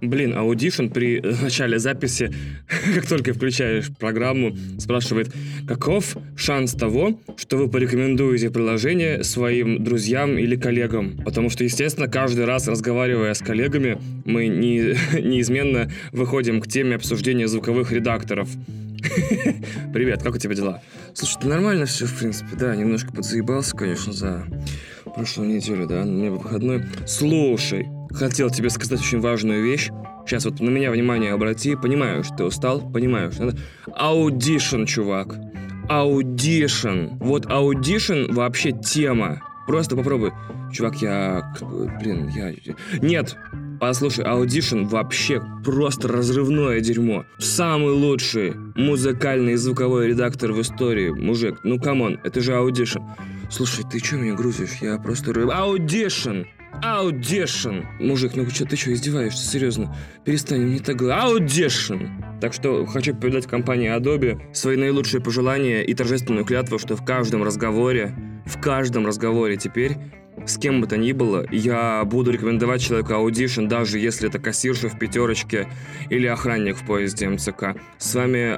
Блин, Audition при начале записи, как только включаешь программу, спрашивает, каков шанс того, что вы порекомендуете приложение своим друзьям или коллегам? Потому что, естественно, каждый раз, разговаривая с коллегами, мы не, неизменно выходим к теме обсуждения звуковых редакторов. Привет, как у тебя дела? Слушай, нормально все, в принципе, да, немножко подзаебался, конечно, за прошлую неделю, да, у меня выходной. Слушай, хотел тебе сказать очень важную вещь. Сейчас вот на меня внимание обрати. Понимаю, что ты устал. Понимаю, что надо... Audition, чувак. Audition. Вот Audition вообще тема. Просто попробуй. Чувак, я... Блин, я... Нет, Послушай, Audition вообще просто разрывное дерьмо. Самый лучший музыкальный и звуковой редактор в истории, мужик. Ну, come on, это же Audition. Слушай, ты что меня грузишь? Я просто... Audition! Audition. Мужик, ну что, ты что, издеваешься? Серьезно? Перестань, мне так говорить. Audition. Так что хочу передать компании Adobe свои наилучшие пожелания и торжественную клятву, что в каждом разговоре, в каждом разговоре теперь с кем бы то ни было, я буду рекомендовать человеку Audition, даже если это кассирша в пятерочке или охранник в поезде МЦК. С вами...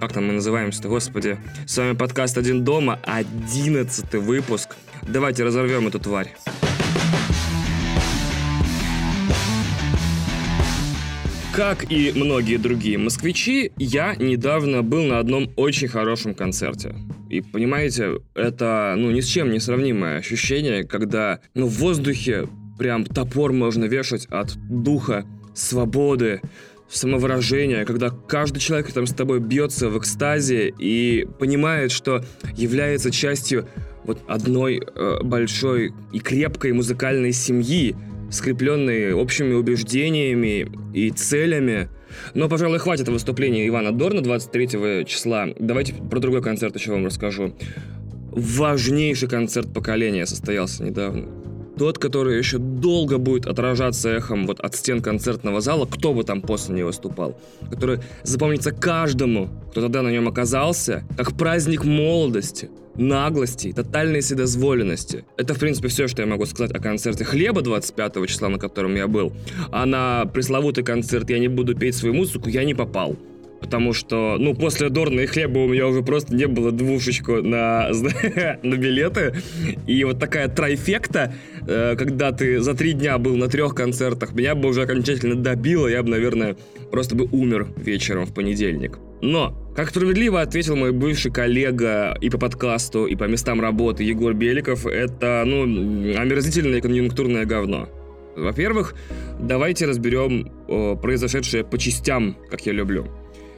Как там мы называемся-то, господи? С вами подкаст «Один дома», одиннадцатый выпуск. Давайте разорвем эту тварь. Как и многие другие москвичи, я недавно был на одном очень хорошем концерте. И понимаете, это ну ни с чем не сравнимое ощущение, когда ну, в воздухе прям топор можно вешать от духа, свободы, самовыражения, когда каждый человек там с тобой бьется в экстазе и понимает, что является частью вот одной э, большой и крепкой музыкальной семьи, скрепленные общими убеждениями и целями. Но, пожалуй, хватит выступления Ивана Дорна 23 числа. Давайте про другой концерт еще вам расскажу. Важнейший концерт поколения состоялся недавно. Тот, который еще долго будет отражаться эхом вот от стен концертного зала, кто бы там после не выступал. Который запомнится каждому, кто тогда на нем оказался, как праздник молодости – наглости, тотальной вседозволенности. Это, в принципе, все, что я могу сказать о концерте «Хлеба» 25 числа, на котором я был. А на пресловутый концерт «Я не буду петь свою музыку» я не попал. Потому что, ну, после Дорна и хлеба у меня уже просто не было двушечку на, на билеты. И вот такая трайфекта, э, когда ты за три дня был на трех концертах, меня бы уже окончательно добило. Я бы, наверное, просто бы умер вечером в понедельник. Но как справедливо ответил мой бывший коллега и по подкасту, и по местам работы Егор Беликов, это, ну, омерзительное конъюнктурное говно. Во-первых, давайте разберем о, произошедшее по частям, как я люблю.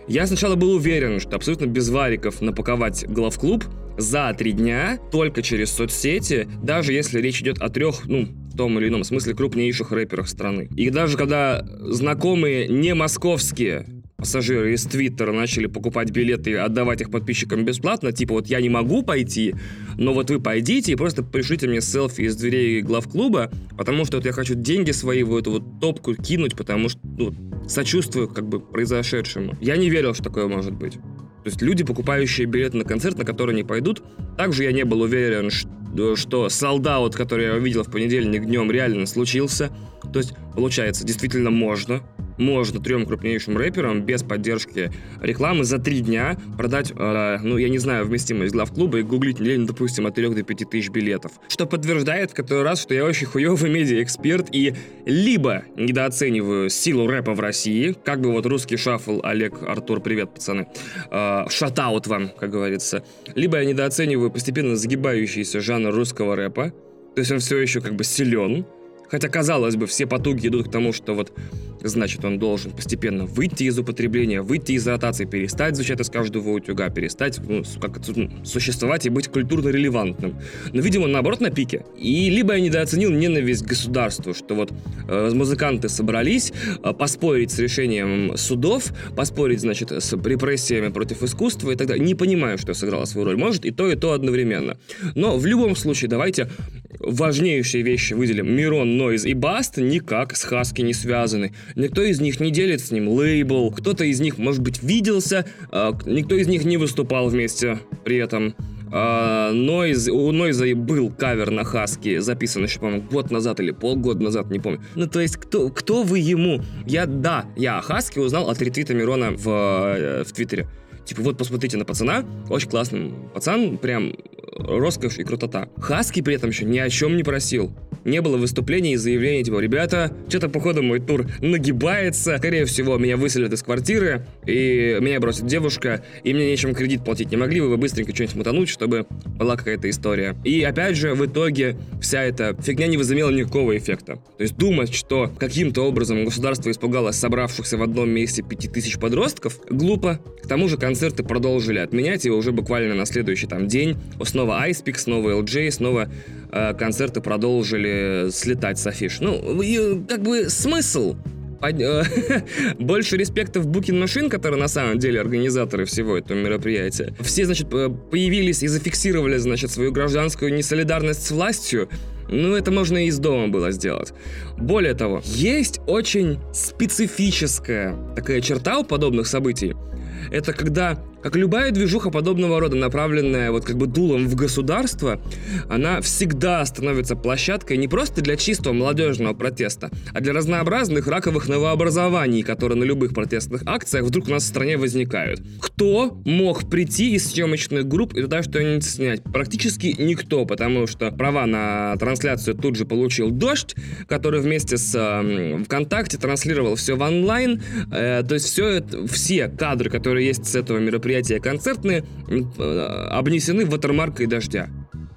Я сначала был уверен, что абсолютно без вариков напаковать главклуб за три дня только через соцсети, даже если речь идет о трех, ну, в том или ином смысле крупнейших рэперах страны. И даже когда знакомые не московские пассажиры из Твиттера начали покупать билеты и отдавать их подписчикам бесплатно, типа вот я не могу пойти, но вот вы пойдите и просто пришлите мне селфи из дверей главклуба, потому что вот я хочу деньги свои в эту вот топку кинуть, потому что ну, сочувствую как бы произошедшему. Я не верил, что такое может быть. То есть люди, покупающие билеты на концерт, на который не пойдут, также я не был уверен, что, что солдат, который я увидел в понедельник днем, реально случился. То есть, получается, действительно можно можно трем крупнейшим рэперам без поддержки рекламы за три дня продать, э, ну, я не знаю, вместимость главклуба и гуглить лень, допустим, от 3 до 5 тысяч билетов. Что подтверждает в который раз, что я очень хуёвый медиа-эксперт и либо недооцениваю силу рэпа в России, как бы вот русский шаффл, Олег, Артур, привет, пацаны, э, шатаут вам, как говорится, либо я недооцениваю постепенно загибающийся жанр русского рэпа, то есть он все еще как бы силен, Хотя, казалось бы, все потуги идут к тому, что вот, значит, он должен постепенно выйти из употребления, выйти из ротации, перестать звучать из каждого утюга, перестать ну, как, ну, существовать и быть культурно релевантным. Но, видимо, наоборот, на пике. И либо я недооценил ненависть к государству, что вот э, музыканты собрались э, поспорить с решением судов, поспорить, значит, с репрессиями против искусства и так далее. Не понимаю, что сыграло свою роль. Может, и то, и то одновременно. Но в любом случае, давайте важнейшие вещи выделим. Мирон, Нойз и Баст никак с Хаски не связаны. Никто из них не делит с ним лейбл. Кто-то из них, может быть, виделся, а никто из них не выступал вместе при этом. А, Noise, у Нойза был кавер на Хаски, записан еще, по-моему, год назад или полгода назад, не помню. Ну, то есть, кто, кто вы ему? Я, да, я о Хаски узнал от ретвита Мирона в, э, в Твиттере. Типа, вот посмотрите на пацана, очень классный пацан, прям роскошь и крутота. Хаски при этом еще ни о чем не просил. Не было выступлений и заявлений, типа, ребята, что-то, походу, мой тур нагибается, скорее всего, меня выселят из квартиры, и меня бросит девушка, и мне нечем кредит платить. Не могли бы вы быстренько что-нибудь мутануть, чтобы была какая-то история. И, опять же, в итоге вся эта фигня не возымела никакого эффекта. То есть думать, что каким-то образом государство испугалось собравшихся в одном месте пяти тысяч подростков, глупо. К тому же концерты продолжили отменять, и уже буквально на следующий там день снова Icepeak, снова LJ, снова э, концерты продолжили слетать с афиш. Ну, и, как бы смысл? Э, больше респекта в Booking Machine, которые на самом деле организаторы всего этого мероприятия. Все, значит, появились и зафиксировали, значит, свою гражданскую несолидарность с властью. Ну, это можно и из дома было сделать. Более того, есть очень специфическая такая черта у подобных событий. Это когда как любая движуха подобного рода, направленная вот как бы дулом в государство, она всегда становится площадкой не просто для чистого молодежного протеста, а для разнообразных раковых новообразований, которые на любых протестных акциях вдруг у нас в стране возникают. Кто мог прийти из съемочных групп и туда что-нибудь снять? Практически никто, потому что права на трансляцию тут же получил Дождь, который вместе с э, ВКонтакте транслировал все в онлайн. Э, то есть все это, все кадры, которые есть с этого мероприятия, мероприятия концертные э, обнесены ватермаркой дождя.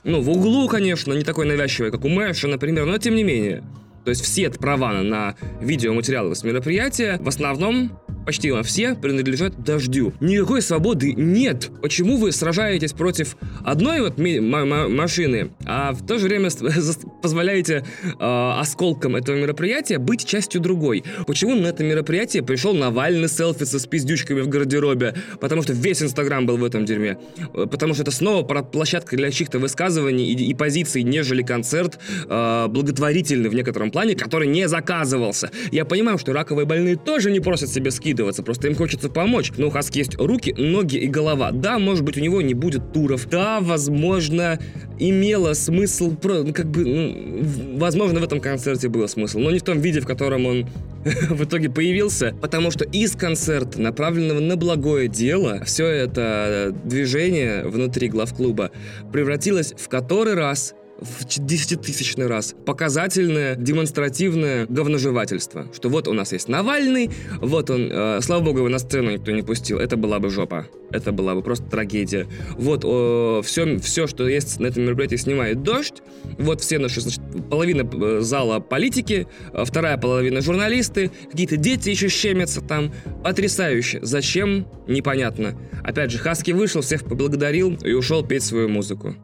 Ну, в углу, конечно, не такой навязчивый, как у Мэша, например, но тем не менее. То есть все права на видеоматериалы с мероприятия в основном почти все принадлежат дождю. Никакой свободы нет. Почему вы сражаетесь против одной вот машины, а в то же время позволяете э, осколкам этого мероприятия быть частью другой? Почему на это мероприятие пришел Навальный селфиться с пиздючками в гардеробе? Потому что весь Инстаграм был в этом дерьме. Э, потому что это снова площадка для чьих-то высказываний и, и позиций, нежели концерт э, благотворительный в некотором плане, который не заказывался. Я понимаю, что раковые больные тоже не просят себе скидки скидываться, просто им хочется помочь. Но у Хаски есть руки, ноги и голова. Да, может быть, у него не будет туров. Да, возможно, имело смысл, ну, как бы, ну, возможно, в этом концерте было смысл, но не в том виде, в котором он в итоге появился, потому что из концерта, направленного на благое дело, все это движение внутри главклуба превратилось в который раз в десятитысячный раз показательное, демонстративное говножевательство. Что вот у нас есть Навальный, вот он, э, слава богу, его на сцену никто не пустил. Это была бы жопа. Это была бы просто трагедия. Вот э, все, все, что есть на этом мероприятии, снимает дождь. Вот все наши, значит, половина э, зала политики, э, вторая половина журналисты, какие-то дети еще щемятся там. Потрясающе. Зачем? Непонятно. Опять же, Хаски вышел, всех поблагодарил и ушел петь свою музыку.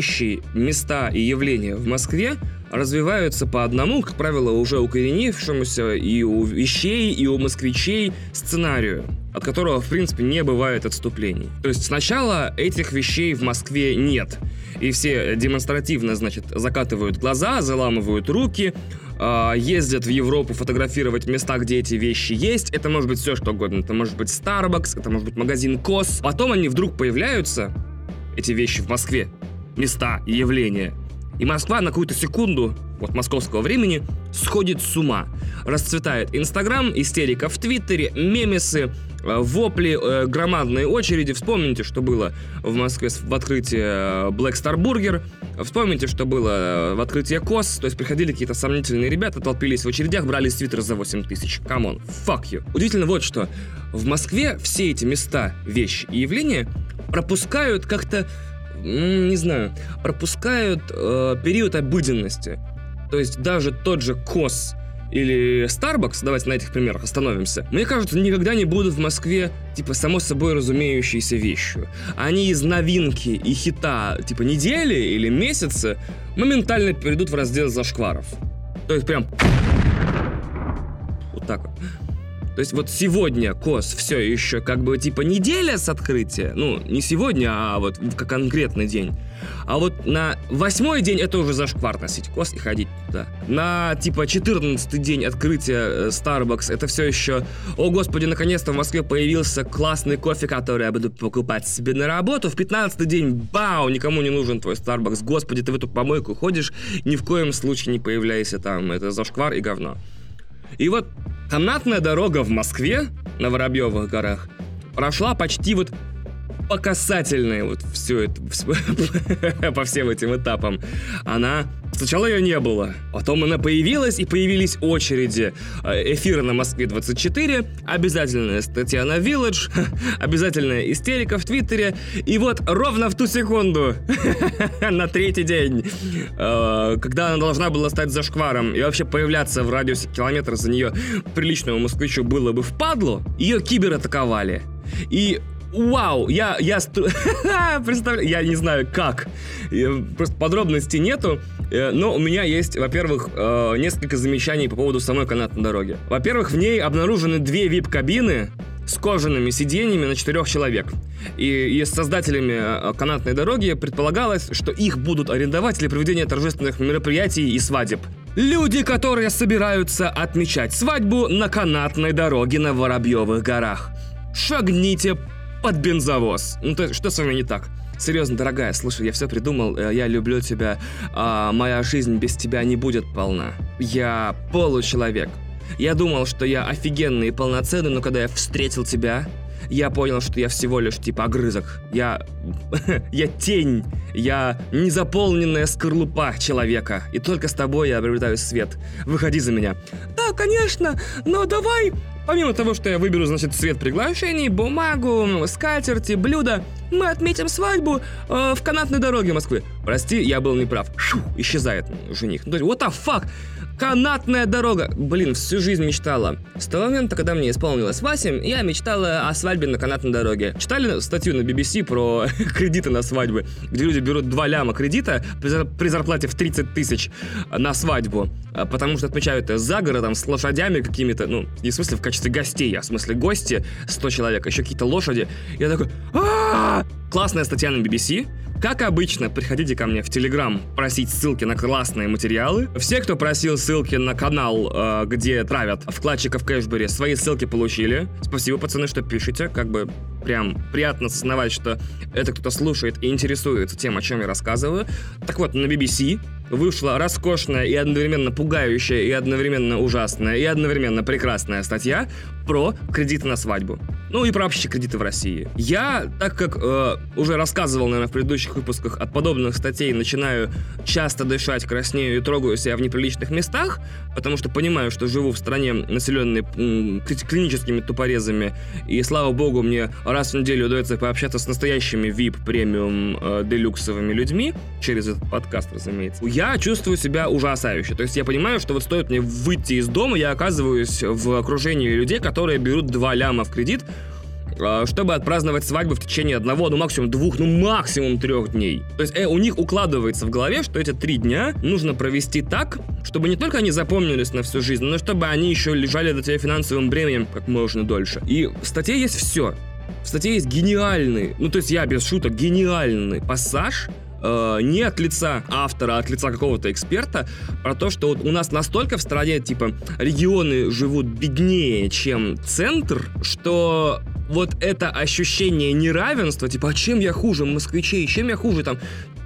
Вещи, места и явления в Москве развиваются по одному, как правило, уже укоренившемуся и у вещей, и у москвичей сценарию, от которого, в принципе, не бывает отступлений. То есть сначала этих вещей в Москве нет. И все демонстративно, значит, закатывают глаза, заламывают руки, э, ездят в Европу фотографировать места, где эти вещи есть. Это может быть все что угодно. Это может быть Starbucks, это может быть магазин Кос. Потом они вдруг появляются, эти вещи в Москве, места и явления. И Москва на какую-то секунду, вот московского времени, сходит с ума. Расцветает Инстаграм, истерика в Твиттере, мемесы, э, вопли, э, громадные очереди. Вспомните, что было в Москве в открытии э, Black Star Burger. Вспомните, что было в открытии COS. То есть приходили какие-то сомнительные ребята, толпились в очередях, брали свитер за 8 тысяч. Come on, fuck you. Удивительно вот что. В Москве все эти места, вещи и явления пропускают как-то не знаю, пропускают э, период обыденности. То есть даже тот же COS или Starbucks, давайте на этих примерах остановимся, мне кажется, никогда не будут в Москве, типа, само собой разумеющейся вещью. Они из новинки и хита, типа, недели или месяца моментально перейдут в раздел зашкваров. То есть прям... Вот так вот. То есть вот сегодня КОС все еще как бы типа неделя с открытия. Ну, не сегодня, а вот как конкретный день. А вот на восьмой день это уже зашквар носить кос и ходить туда. На типа 14 день открытия э, Starbucks это все еще О господи, наконец-то в Москве появился классный кофе, который я буду покупать себе на работу. В 15 день, бау, никому не нужен твой Starbucks. Господи, ты в эту помойку ходишь, ни в коем случае не появляйся там. Это зашквар и говно. И вот канатная дорога в Москве на Воробьевых горах прошла почти вот по касательной вот все это по всем этим этапам. Она Сначала ее не было, потом она появилась, и появились очереди. Э, эфиры на Москве 24, обязательная статья на Village, обязательная истерика в Твиттере, и вот ровно в ту секунду, на третий день, э, когда она должна была стать зашкваром и вообще появляться в радиусе километра за нее приличному москвичу было бы впадло, ее кибер атаковали. И Вау, я, я, представляю, я не знаю как, просто подробностей нету, э, но у меня есть, во-первых, э, несколько замечаний по поводу самой канатной дороги. Во-первых, в ней обнаружены две вип-кабины с кожаными сиденьями на четырех человек. И, и с создателями э, канатной дороги предполагалось, что их будут арендовать для проведения торжественных мероприятий и свадеб. Люди, которые собираются отмечать свадьбу на канатной дороге на Воробьевых горах. Шагните под бензовоз. Ну, то что с вами не так? Серьезно, дорогая, слушай, я все придумал, э, я люблю тебя, а моя жизнь без тебя не будет полна. Я получеловек. Я думал, что я офигенный и полноценный, но когда я встретил тебя, я понял, что я всего лишь типа огрызок. Я... я тень. Я незаполненная скорлупа человека. И только с тобой я обретаю свет. Выходи за меня. Да, конечно, но давай Помимо того, что я выберу, значит, цвет приглашений, бумагу, скатерти, блюда, мы отметим свадьбу э, в канатной дороге Москвы. Прости, я был неправ. Шу, исчезает жених. Ну, what the fuck? Канатная дорога. Блин, всю жизнь мечтала. С того момента, когда мне исполнилось 8, я мечтала о свадьбе на канатной дороге. Читали статью на BBC про кредиты на свадьбы, где люди берут 2 ляма кредита при зарплате в 30 тысяч на свадьбу, а, потому что отмечают это за городом с лошадями какими-то, ну, не в смысле в качестве гостей, а в смысле гости 100 человек, еще какие-то лошади. Я такой, Классная статья на BBC, как обычно, приходите ко мне в Телеграм просить ссылки на классные материалы. Все, кто просил ссылки на канал, э, где травят вкладчиков Кэшбери, свои ссылки получили. Спасибо, пацаны, что пишете. Как бы прям приятно осознавать, что это кто-то слушает и интересуется тем, о чем я рассказываю. Так вот, на BBC вышла роскошная и одновременно пугающая, и одновременно ужасная, и одновременно прекрасная статья про кредиты на свадьбу. Ну и про вообще кредиты в России. Я, так как э, уже рассказывал, наверное, в предыдущих выпусках, от подобных статей начинаю часто дышать, краснею и трогаю себя в неприличных местах, потому что понимаю, что живу в стране, населенной клиническими тупорезами, и слава богу, мне раз в неделю удается пообщаться с настоящими VIP премиум э, делюксовыми людьми, через этот подкаст, разумеется. Я чувствую себя ужасающе. То есть я понимаю, что вот стоит мне выйти из дома, я оказываюсь в окружении людей, которые берут 2 ляма в кредит, чтобы отпраздновать свадьбу в течение одного, ну максимум двух, ну максимум трех дней. То есть э, у них укладывается в голове, что эти три дня нужно провести так, чтобы не только они запомнились на всю жизнь, но чтобы они еще лежали до тебя финансовым бременем как можно дольше. И в статье есть все. В статье есть гениальный, ну то есть я без шуток, гениальный пассаж, э, не от лица автора, а от лица какого-то эксперта, про то, что вот у нас настолько в стране, типа, регионы живут беднее, чем центр, что вот это ощущение неравенства, типа, а чем я хуже москвичей, чем я хуже там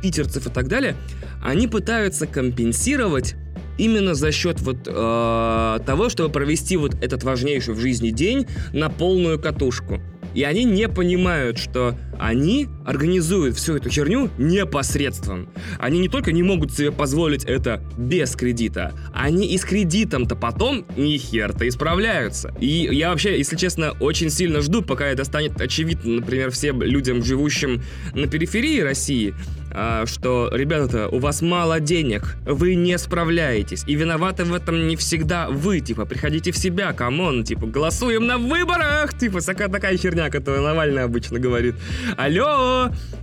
питерцев и так далее, они пытаются компенсировать именно за счет вот э, того, чтобы провести вот этот важнейший в жизни день на полную катушку. И они не понимают, что они организуют всю эту херню непосредством. Они не только не могут себе позволить это без кредита, они и с кредитом-то потом ни хера не справляются. И я вообще, если честно, очень сильно жду, пока это станет очевидно, например, всем людям, живущим на периферии России, а, что, ребята, у вас мало денег, вы не справляетесь, и виноваты в этом не всегда вы, типа, приходите в себя, come on, типа, голосуем на выборах, типа, такая херня, которую Навальный обычно говорит. Алло!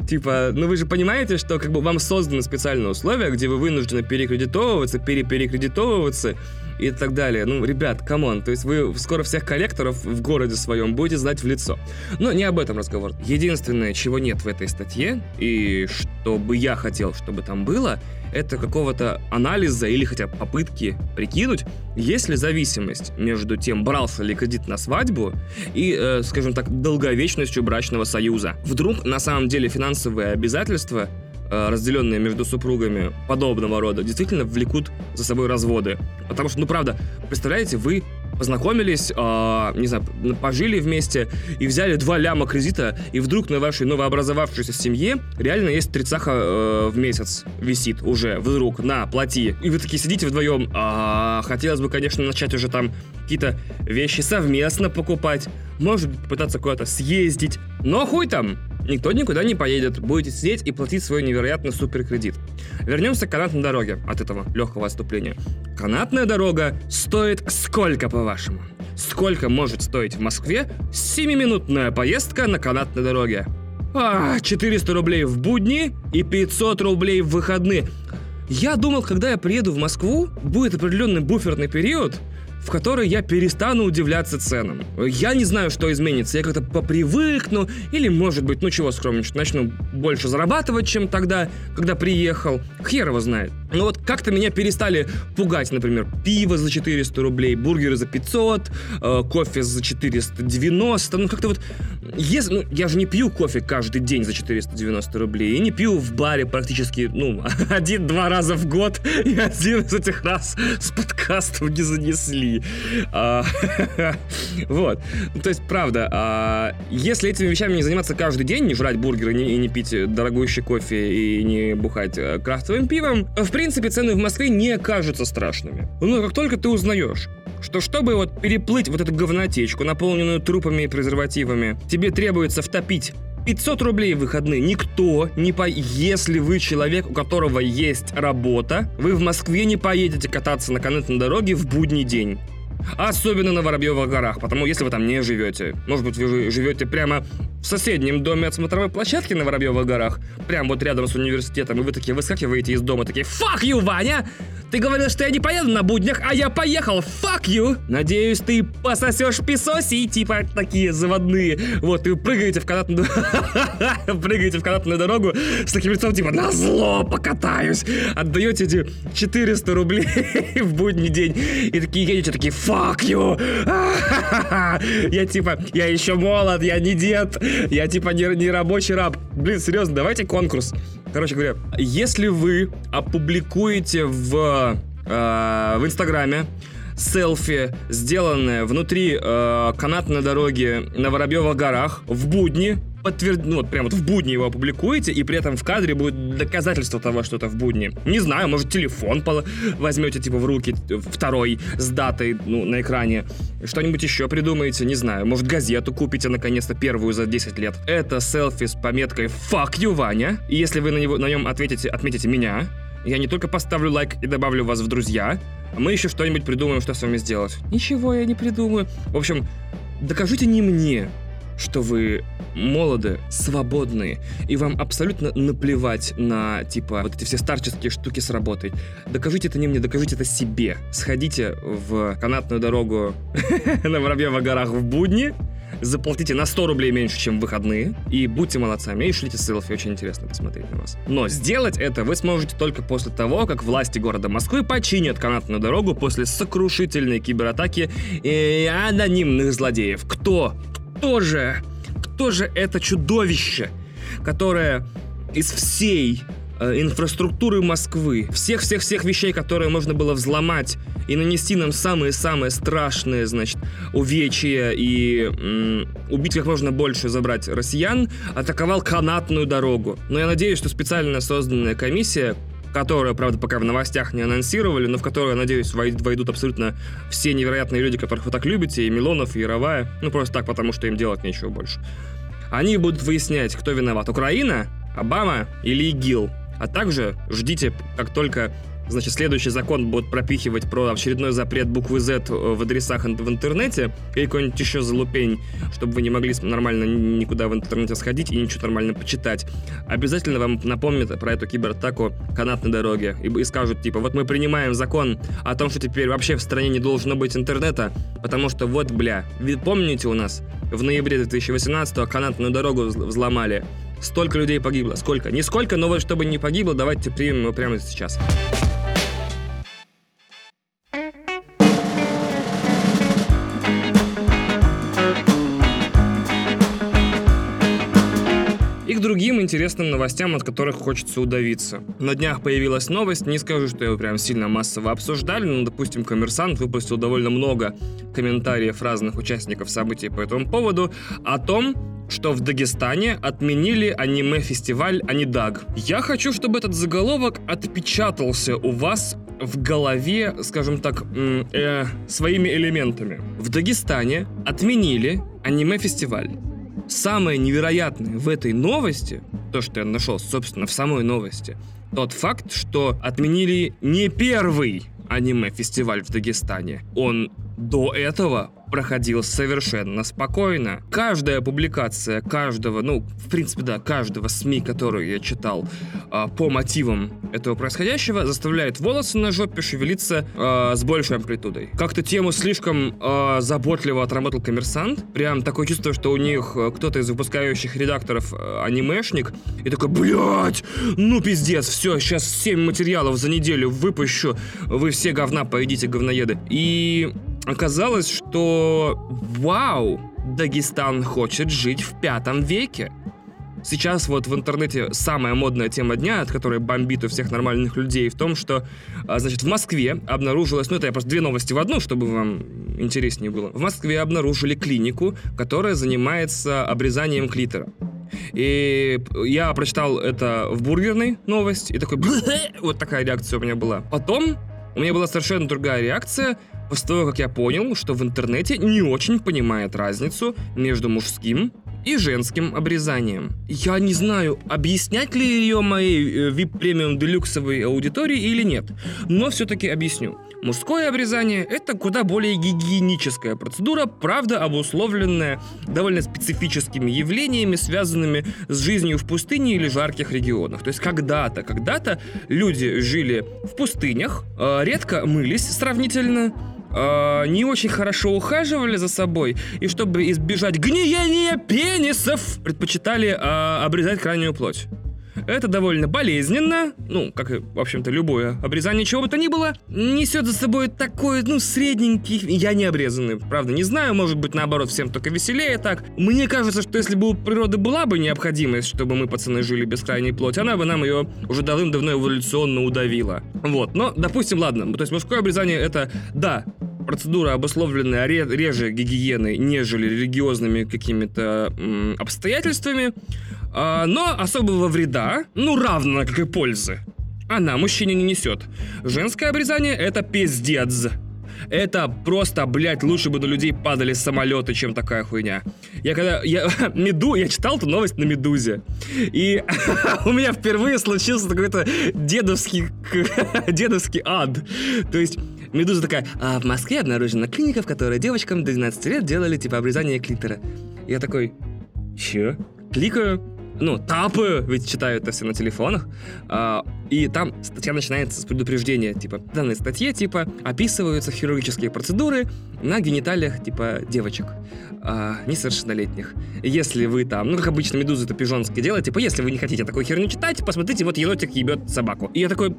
Типа, ну вы же понимаете, что как бы вам созданы специальные условия, где вы вынуждены перекредитовываться, переперекредитовываться, и так далее. Ну, ребят, come on, то есть вы скоро всех коллекторов в городе своем будете знать в лицо. Но не об этом разговор. Единственное, чего нет в этой статье, и что бы я хотел, чтобы там было, это какого-то анализа или хотя бы попытки прикинуть, есть ли зависимость между тем, брался ли кредит на свадьбу и, э, скажем так, долговечностью брачного союза. Вдруг на самом деле финансовые обязательства разделенные между супругами подобного рода, действительно влекут за собой разводы. Потому что, ну правда, представляете, вы познакомились, э, не знаю, пожили вместе и взяли два ляма кредита, и вдруг на вашей новообразовавшейся семье реально есть тридцаха э, в месяц висит уже вдруг на плати. И вы такие сидите вдвоем, а хотелось бы, конечно, начать уже там какие-то вещи совместно покупать, может пытаться куда-то съездить, но хуй там, Никто никуда не поедет, будете сидеть и платить свой невероятный суперкредит. Вернемся к канатной дороге от этого легкого отступления. Канатная дорога стоит сколько, по-вашему? Сколько может стоить в Москве 7-минутная поездка на канатной дороге? А, 400 рублей в будни и 500 рублей в выходные. Я думал, когда я приеду в Москву, будет определенный буферный период, в которой я перестану удивляться ценам. Я не знаю, что изменится. Я как-то попривыкну, или, может быть, ну чего скромничать, начну больше зарабатывать, чем тогда, когда приехал. Хер его знает. Но вот как-то меня перестали пугать, например, пиво за 400 рублей, бургеры за 500, э, кофе за 490. Ну, как-то вот... Если, ну, я же не пью кофе каждый день за 490 рублей. И не пью в баре практически, ну, один-два раза в год. И один из этих раз с подкастом не занесли. А, вот. То есть, правда, а, если этими вещами не заниматься каждый день, не жрать бургеры и не пить дорогущий кофе и не бухать э, крафтовым пивом, в принципе, цены в Москве не кажутся страшными. Но как только ты узнаешь, что чтобы вот переплыть вот эту говнотечку, наполненную трупами и презервативами, тебе требуется втопить 500 рублей в выходные никто не по... Если вы человек, у которого есть работа, вы в Москве не поедете кататься на канатной дороге в будний день. Особенно на Воробьевых горах, потому если вы там не живете. Может быть, вы живете прямо в соседнем доме от смотровой площадки на Воробьевых горах, прямо вот рядом с университетом, и вы такие выскакиваете из дома, такие «Fuck you, Ваня! Ты говорил, что я не поеду на буднях, а я поехал! Fuck you! Надеюсь, ты пососешь песоси, типа такие заводные. Вот, и прыгаете в канатную... прыгаете в канатную дорогу с таким лицом, типа «На зло покатаюсь!» Отдаете эти 400 рублей в будний день, и такие едете, такие «Fuck you!» Я типа, я еще молод, я не дед, я типа не, не рабочий раб. Блин, серьезно, давайте конкурс. Короче говоря, если вы опубликуете в, э, в Инстаграме селфи, сделанное внутри э, канатной дороги на Воробьевых горах в будни, подтверд... ну, вот прям вот в будни его опубликуете, и при этом в кадре будет доказательство того, что это в будни. Не знаю, может, телефон пол... возьмете, типа, в руки второй с датой, ну, на экране. Что-нибудь еще придумаете, не знаю. Может, газету купите, наконец-то, первую за 10 лет. Это селфи с пометкой «Fuck you, Ваня». И если вы на, него, на нем ответите, отметите меня, я не только поставлю лайк и добавлю вас в друзья, а мы еще что-нибудь придумаем, что с вами сделать. Ничего я не придумаю. В общем, докажите не мне, что вы молоды, свободные, и вам абсолютно наплевать на, типа, вот эти все старческие штуки с работой. Докажите это не мне, докажите это себе. Сходите в канатную дорогу на Воробьевых горах в будни, заплатите на 100 рублей меньше, чем в выходные, и будьте молодцами, и шлите селфи, очень интересно посмотреть на вас. Но сделать это вы сможете только после того, как власти города Москвы починят канатную дорогу после сокрушительной кибератаки и анонимных злодеев. Кто? Кто же? Кто же это чудовище, которое из всей э, инфраструктуры Москвы, всех-всех-всех вещей, которые можно было взломать и нанести нам самые-самые страшные, значит, увечья и м, убить как можно больше, забрать россиян, атаковал канатную дорогу. Но я надеюсь, что специально созданная комиссия, которую, правда, пока в новостях не анонсировали, но в которую, надеюсь, войдут абсолютно все невероятные люди, которых вы так любите, и Милонов, и Яровая, ну просто так, потому что им делать нечего больше. Они будут выяснять, кто виноват, Украина, Обама или ИГИЛ. А также ждите, как только значит, следующий закон будет пропихивать про очередной запрет буквы Z в адресах в интернете или какой-нибудь еще залупень, чтобы вы не могли нормально никуда в интернете сходить и ничего нормально почитать, обязательно вам напомнят про эту кибератаку канатной дороги и, и скажут, типа, вот мы принимаем закон о том, что теперь вообще в стране не должно быть интернета, потому что вот, бля, вы помните у нас в ноябре 2018 канатную дорогу взломали, Столько людей погибло. Сколько? Не сколько, но вот чтобы не погибло, давайте примем его прямо сейчас. Другим интересным новостям, от которых хочется удавиться. На днях появилась новость, не скажу, что ее прям сильно массово обсуждали, но, допустим, «Коммерсант» выпустил довольно много комментариев разных участников событий по этому поводу о том, что в Дагестане отменили аниме-фестиваль Анидаг. Я хочу, чтобы этот заголовок отпечатался у вас в голове, скажем так, э, своими элементами. В Дагестане отменили аниме-фестиваль. Самое невероятное в этой новости, то, что я нашел, собственно, в самой новости, тот факт, что отменили не первый аниме-фестиваль в Дагестане. Он до этого проходил совершенно спокойно. Каждая публикация каждого, ну, в принципе, да, каждого СМИ, который я читал э, по мотивам этого происходящего, заставляет волосы на жопе шевелиться э, с большей амплитудой. Как-то тему слишком э, заботливо отработал коммерсант. Прям такое чувство, что у них кто-то из выпускающих редакторов э, анимешник, и такой, блядь, ну пиздец, все, сейчас 7 материалов за неделю выпущу, вы все говна поедите, говноеды. И оказалось, что вау, Дагестан хочет жить в пятом веке. Сейчас вот в интернете самая модная тема дня, от которой бомбит у всех нормальных людей, в том, что, а, значит, в Москве обнаружилось, ну это я просто две новости в одну, чтобы вам интереснее было. В Москве обнаружили клинику, которая занимается обрезанием клитора. И я прочитал это в бургерной новость, и такой, вот такая реакция у меня была. Потом у меня была совершенно другая реакция, после того, как я понял, что в интернете не очень понимает разницу между мужским и женским обрезанием. Я не знаю, объяснять ли ее моей VIP премиум делюксовой аудитории или нет, но все-таки объясню. Мужское обрезание – это куда более гигиеническая процедура, правда обусловленная довольно специфическими явлениями, связанными с жизнью в пустыне или жарких регионах. То есть когда-то, когда-то люди жили в пустынях, а, редко мылись сравнительно, э, не очень хорошо ухаживали за собой, и чтобы избежать гниения пенисов, предпочитали э, обрезать крайнюю плоть. Это довольно болезненно, ну, как и, в общем-то, любое обрезание чего бы то ни было, несет за собой такой, ну, средненький, я не обрезанный, правда, не знаю, может быть, наоборот, всем только веселее так. Мне кажется, что если бы у природы была бы необходимость, чтобы мы, пацаны, жили без крайней плоти, она бы нам ее уже давным-давно эволюционно удавила. Вот, но, допустим, ладно, то есть мужское обрезание это, да, процедура, обусловленная реже гигиеной, нежели религиозными какими-то обстоятельствами, а, но особого вреда, ну равно как и пользы, она мужчине не несет. Женское обрезание это пиздец. Это просто, блядь, лучше бы на людей падали самолеты, чем такая хуйня. Я когда... Я, Меду... Я читал эту новость на Медузе. И у меня впервые случился какой-то дедовский... дедовский ад. То есть Медуза такая, а в Москве обнаружена клиника, в которой девочкам до 12 лет делали типа обрезание клитора. Я такой, чё? Кликаю, ну, тапы, ведь читают это все на телефонах, а, и там статья начинается с предупреждения, типа, в данной статье, типа, описываются хирургические процедуры на гениталиях, типа, девочек а, несовершеннолетних. Если вы там, ну, как обычно, медузы это пижонское дело, типа, если вы не хотите такой херню читать, посмотрите, вот енотик ебет собаку. И я такой,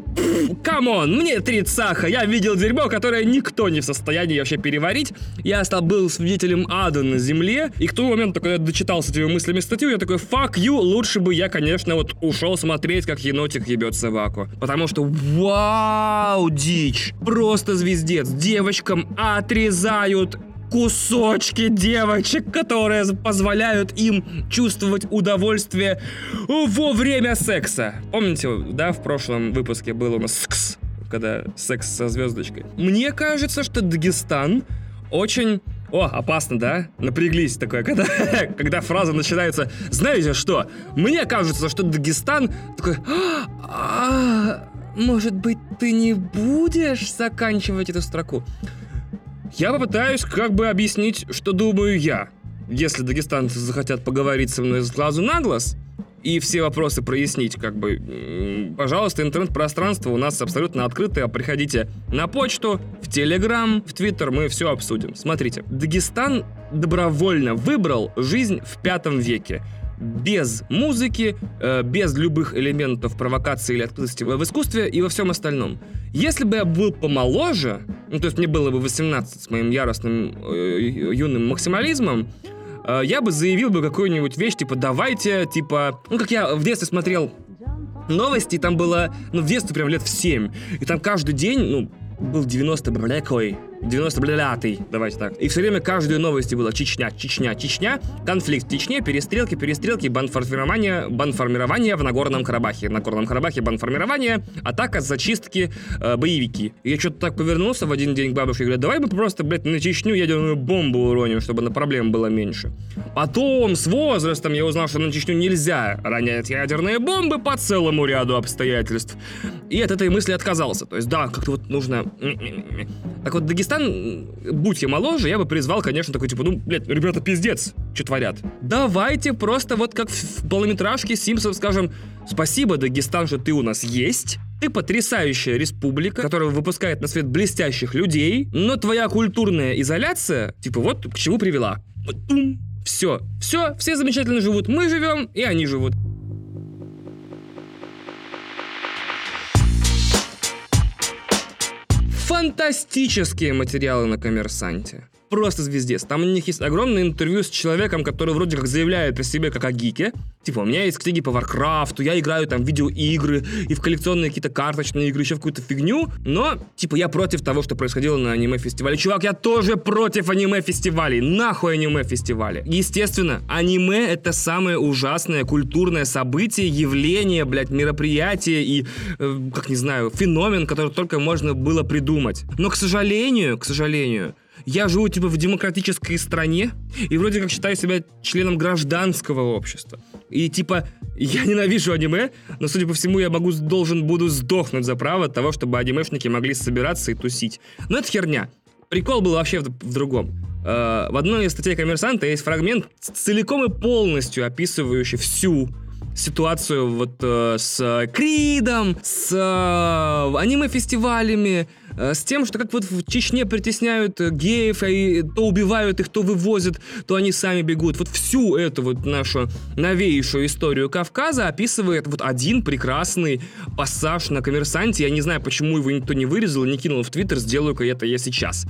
come on, мне тридцаха, я видел дерьмо, которое никто не в состоянии вообще переварить. Я стал, был свидетелем ада на земле, и к тому моменту, когда я дочитал с этими мыслями статью, я такой, fuck you, лучше бы я, конечно, вот ушел смотреть, как енотик ебет собаку. Потому что, вау, дичь, просто звездец, девочкам отрезают кусочки девочек, которые позволяют им чувствовать удовольствие во время секса. Помните, да, в прошлом выпуске был у нас секс, когда секс со звездочкой. Мне кажется, что Дагестан очень о, опасно, да? Напряглись такое, когда, когда фраза начинается. Знаете что? Мне кажется, что Дагестан такой... «А, может быть, ты не будешь заканчивать эту строку? Я попытаюсь как бы объяснить, что думаю я. Если дагестанцы захотят поговорить со мной с глазу на глаз, и все вопросы прояснить, как бы, пожалуйста, интернет-пространство у нас абсолютно открытое. Приходите на почту, в Телеграм, в Твиттер, мы все обсудим. Смотрите, Дагестан добровольно выбрал жизнь в пятом веке без музыки, э, без любых элементов провокации или открытости в искусстве и во всем остальном. Если бы я был помоложе, ну, то есть мне было бы 18 с моим яростным э, юным максимализмом, э, я бы заявил бы какую-нибудь вещь, типа, давайте, типа... Ну, как я в детстве смотрел новости, там было, ну, в детстве прям лет в 7, и там каждый день, ну, был 90 блекой, 95-й, давайте так. И все время каждую новости было Чечня, Чечня, Чечня, конфликт в Чечне, перестрелки, перестрелки, банформирование, банформирование в Нагорном Карабахе. В Нагорном Карабахе банформирование, атака, зачистки, э, боевики. И я что-то так повернулся в один день к бабушке и говорю, давай мы просто, блядь, на Чечню ядерную бомбу уроним, чтобы на проблем было меньше. Потом, с возрастом, я узнал, что на Чечню нельзя ронять ядерные бомбы по целому ряду обстоятельств. И от этой мысли отказался. То есть, да, как-то вот нужно... Так вот, Дагестан Казахстан, будь я моложе, я бы призвал, конечно, такой, типа, ну, блядь, ребята, пиздец, что творят. Давайте просто вот как в полнометражке Симпсонов скажем, спасибо, Дагестан, что ты у нас есть, ты потрясающая республика, которая выпускает на свет блестящих людей, но твоя культурная изоляция, типа, вот к чему привела. Все, все, все замечательно живут, мы живем, и они живут. Фантастические материалы на коммерсанте просто звездец. Там у них есть огромное интервью с человеком, который вроде как заявляет про себя как о гике. Типа, у меня есть книги по Варкрафту, я играю там видеоигры и в коллекционные какие-то карточные игры, еще в какую-то фигню, но, типа, я против того, что происходило на аниме-фестивале. Чувак, я тоже против аниме-фестивалей. Нахуй аниме-фестивали. Естественно, аниме — это самое ужасное культурное событие, явление, блядь, мероприятие и, э, как не знаю, феномен, который только можно было придумать. Но, к сожалению, к сожалению, я живу типа в демократической стране и вроде как считаю себя членом гражданского общества. И типа я ненавижу аниме, но судя по всему я могу должен буду сдохнуть за право того, чтобы анимешники могли собираться и тусить. Но это херня. Прикол был вообще в, в другом. Э, в одной из статей коммерсанта есть фрагмент целиком и полностью описывающий всю ситуацию вот э, с Кридом, с э, аниме-фестивалями, с тем, что как вот в Чечне притесняют э, геев, и то убивают их, то вывозят, то они сами бегут. Вот всю эту вот нашу новейшую историю Кавказа описывает вот один прекрасный пассаж на коммерсанте. Я не знаю, почему его никто не вырезал, не кинул в Твиттер, сделаю-ка это я сейчас.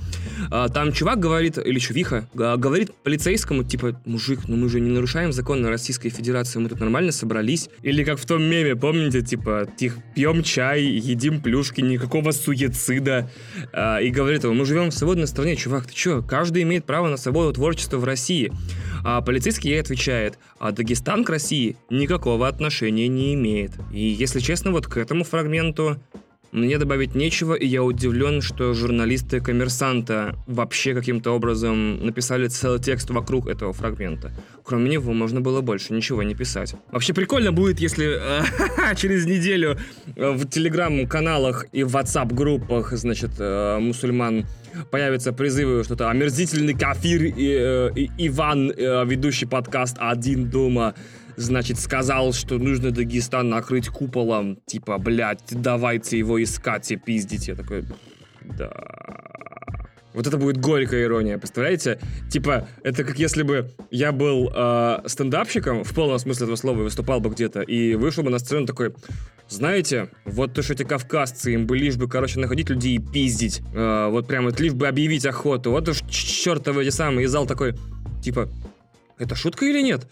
А, там чувак говорит, или чувиха, говорит полицейскому, типа, мужик, ну мы же не нарушаем закон Российской Федерации, мы тут нормально собрались. Или как в том меме, помните, типа, тих, пьем чай, едим плюшки, никакого суицида, книга э, и говорит ему, мы живем в свободной стране, чувак, ты чё? Каждый имеет право на свободу творчества в России. А полицейский ей отвечает, а Дагестан к России никакого отношения не имеет. И если честно, вот к этому фрагменту мне добавить нечего, и я удивлен, что журналисты «Коммерсанта» вообще каким-то образом написали целый текст вокруг этого фрагмента. Кроме него можно было больше ничего не писать. Вообще прикольно будет, если э, через неделю э, в телеграм-каналах и в WhatsApp-группах, значит, э, мусульман появятся призывы, что-то омерзительный кафир и, и Иван, ведущий подкаст «Один дома», значит, сказал, что нужно Дагестан накрыть куполом, типа, блядь, давайте его искать и пиздить. Я такой, да... Вот это будет горькая ирония, представляете? Типа, это как если бы я был э, стендапщиком, в полном смысле этого слова, выступал бы где-то, и вышел бы на сцену такой, знаете, вот то, что эти кавказцы, им бы лишь бы, короче, находить людей и пиздить. Э, вот прям вот лишь бы объявить охоту. Вот уж чертовы эти самые. И зал такой, типа, это шутка или нет?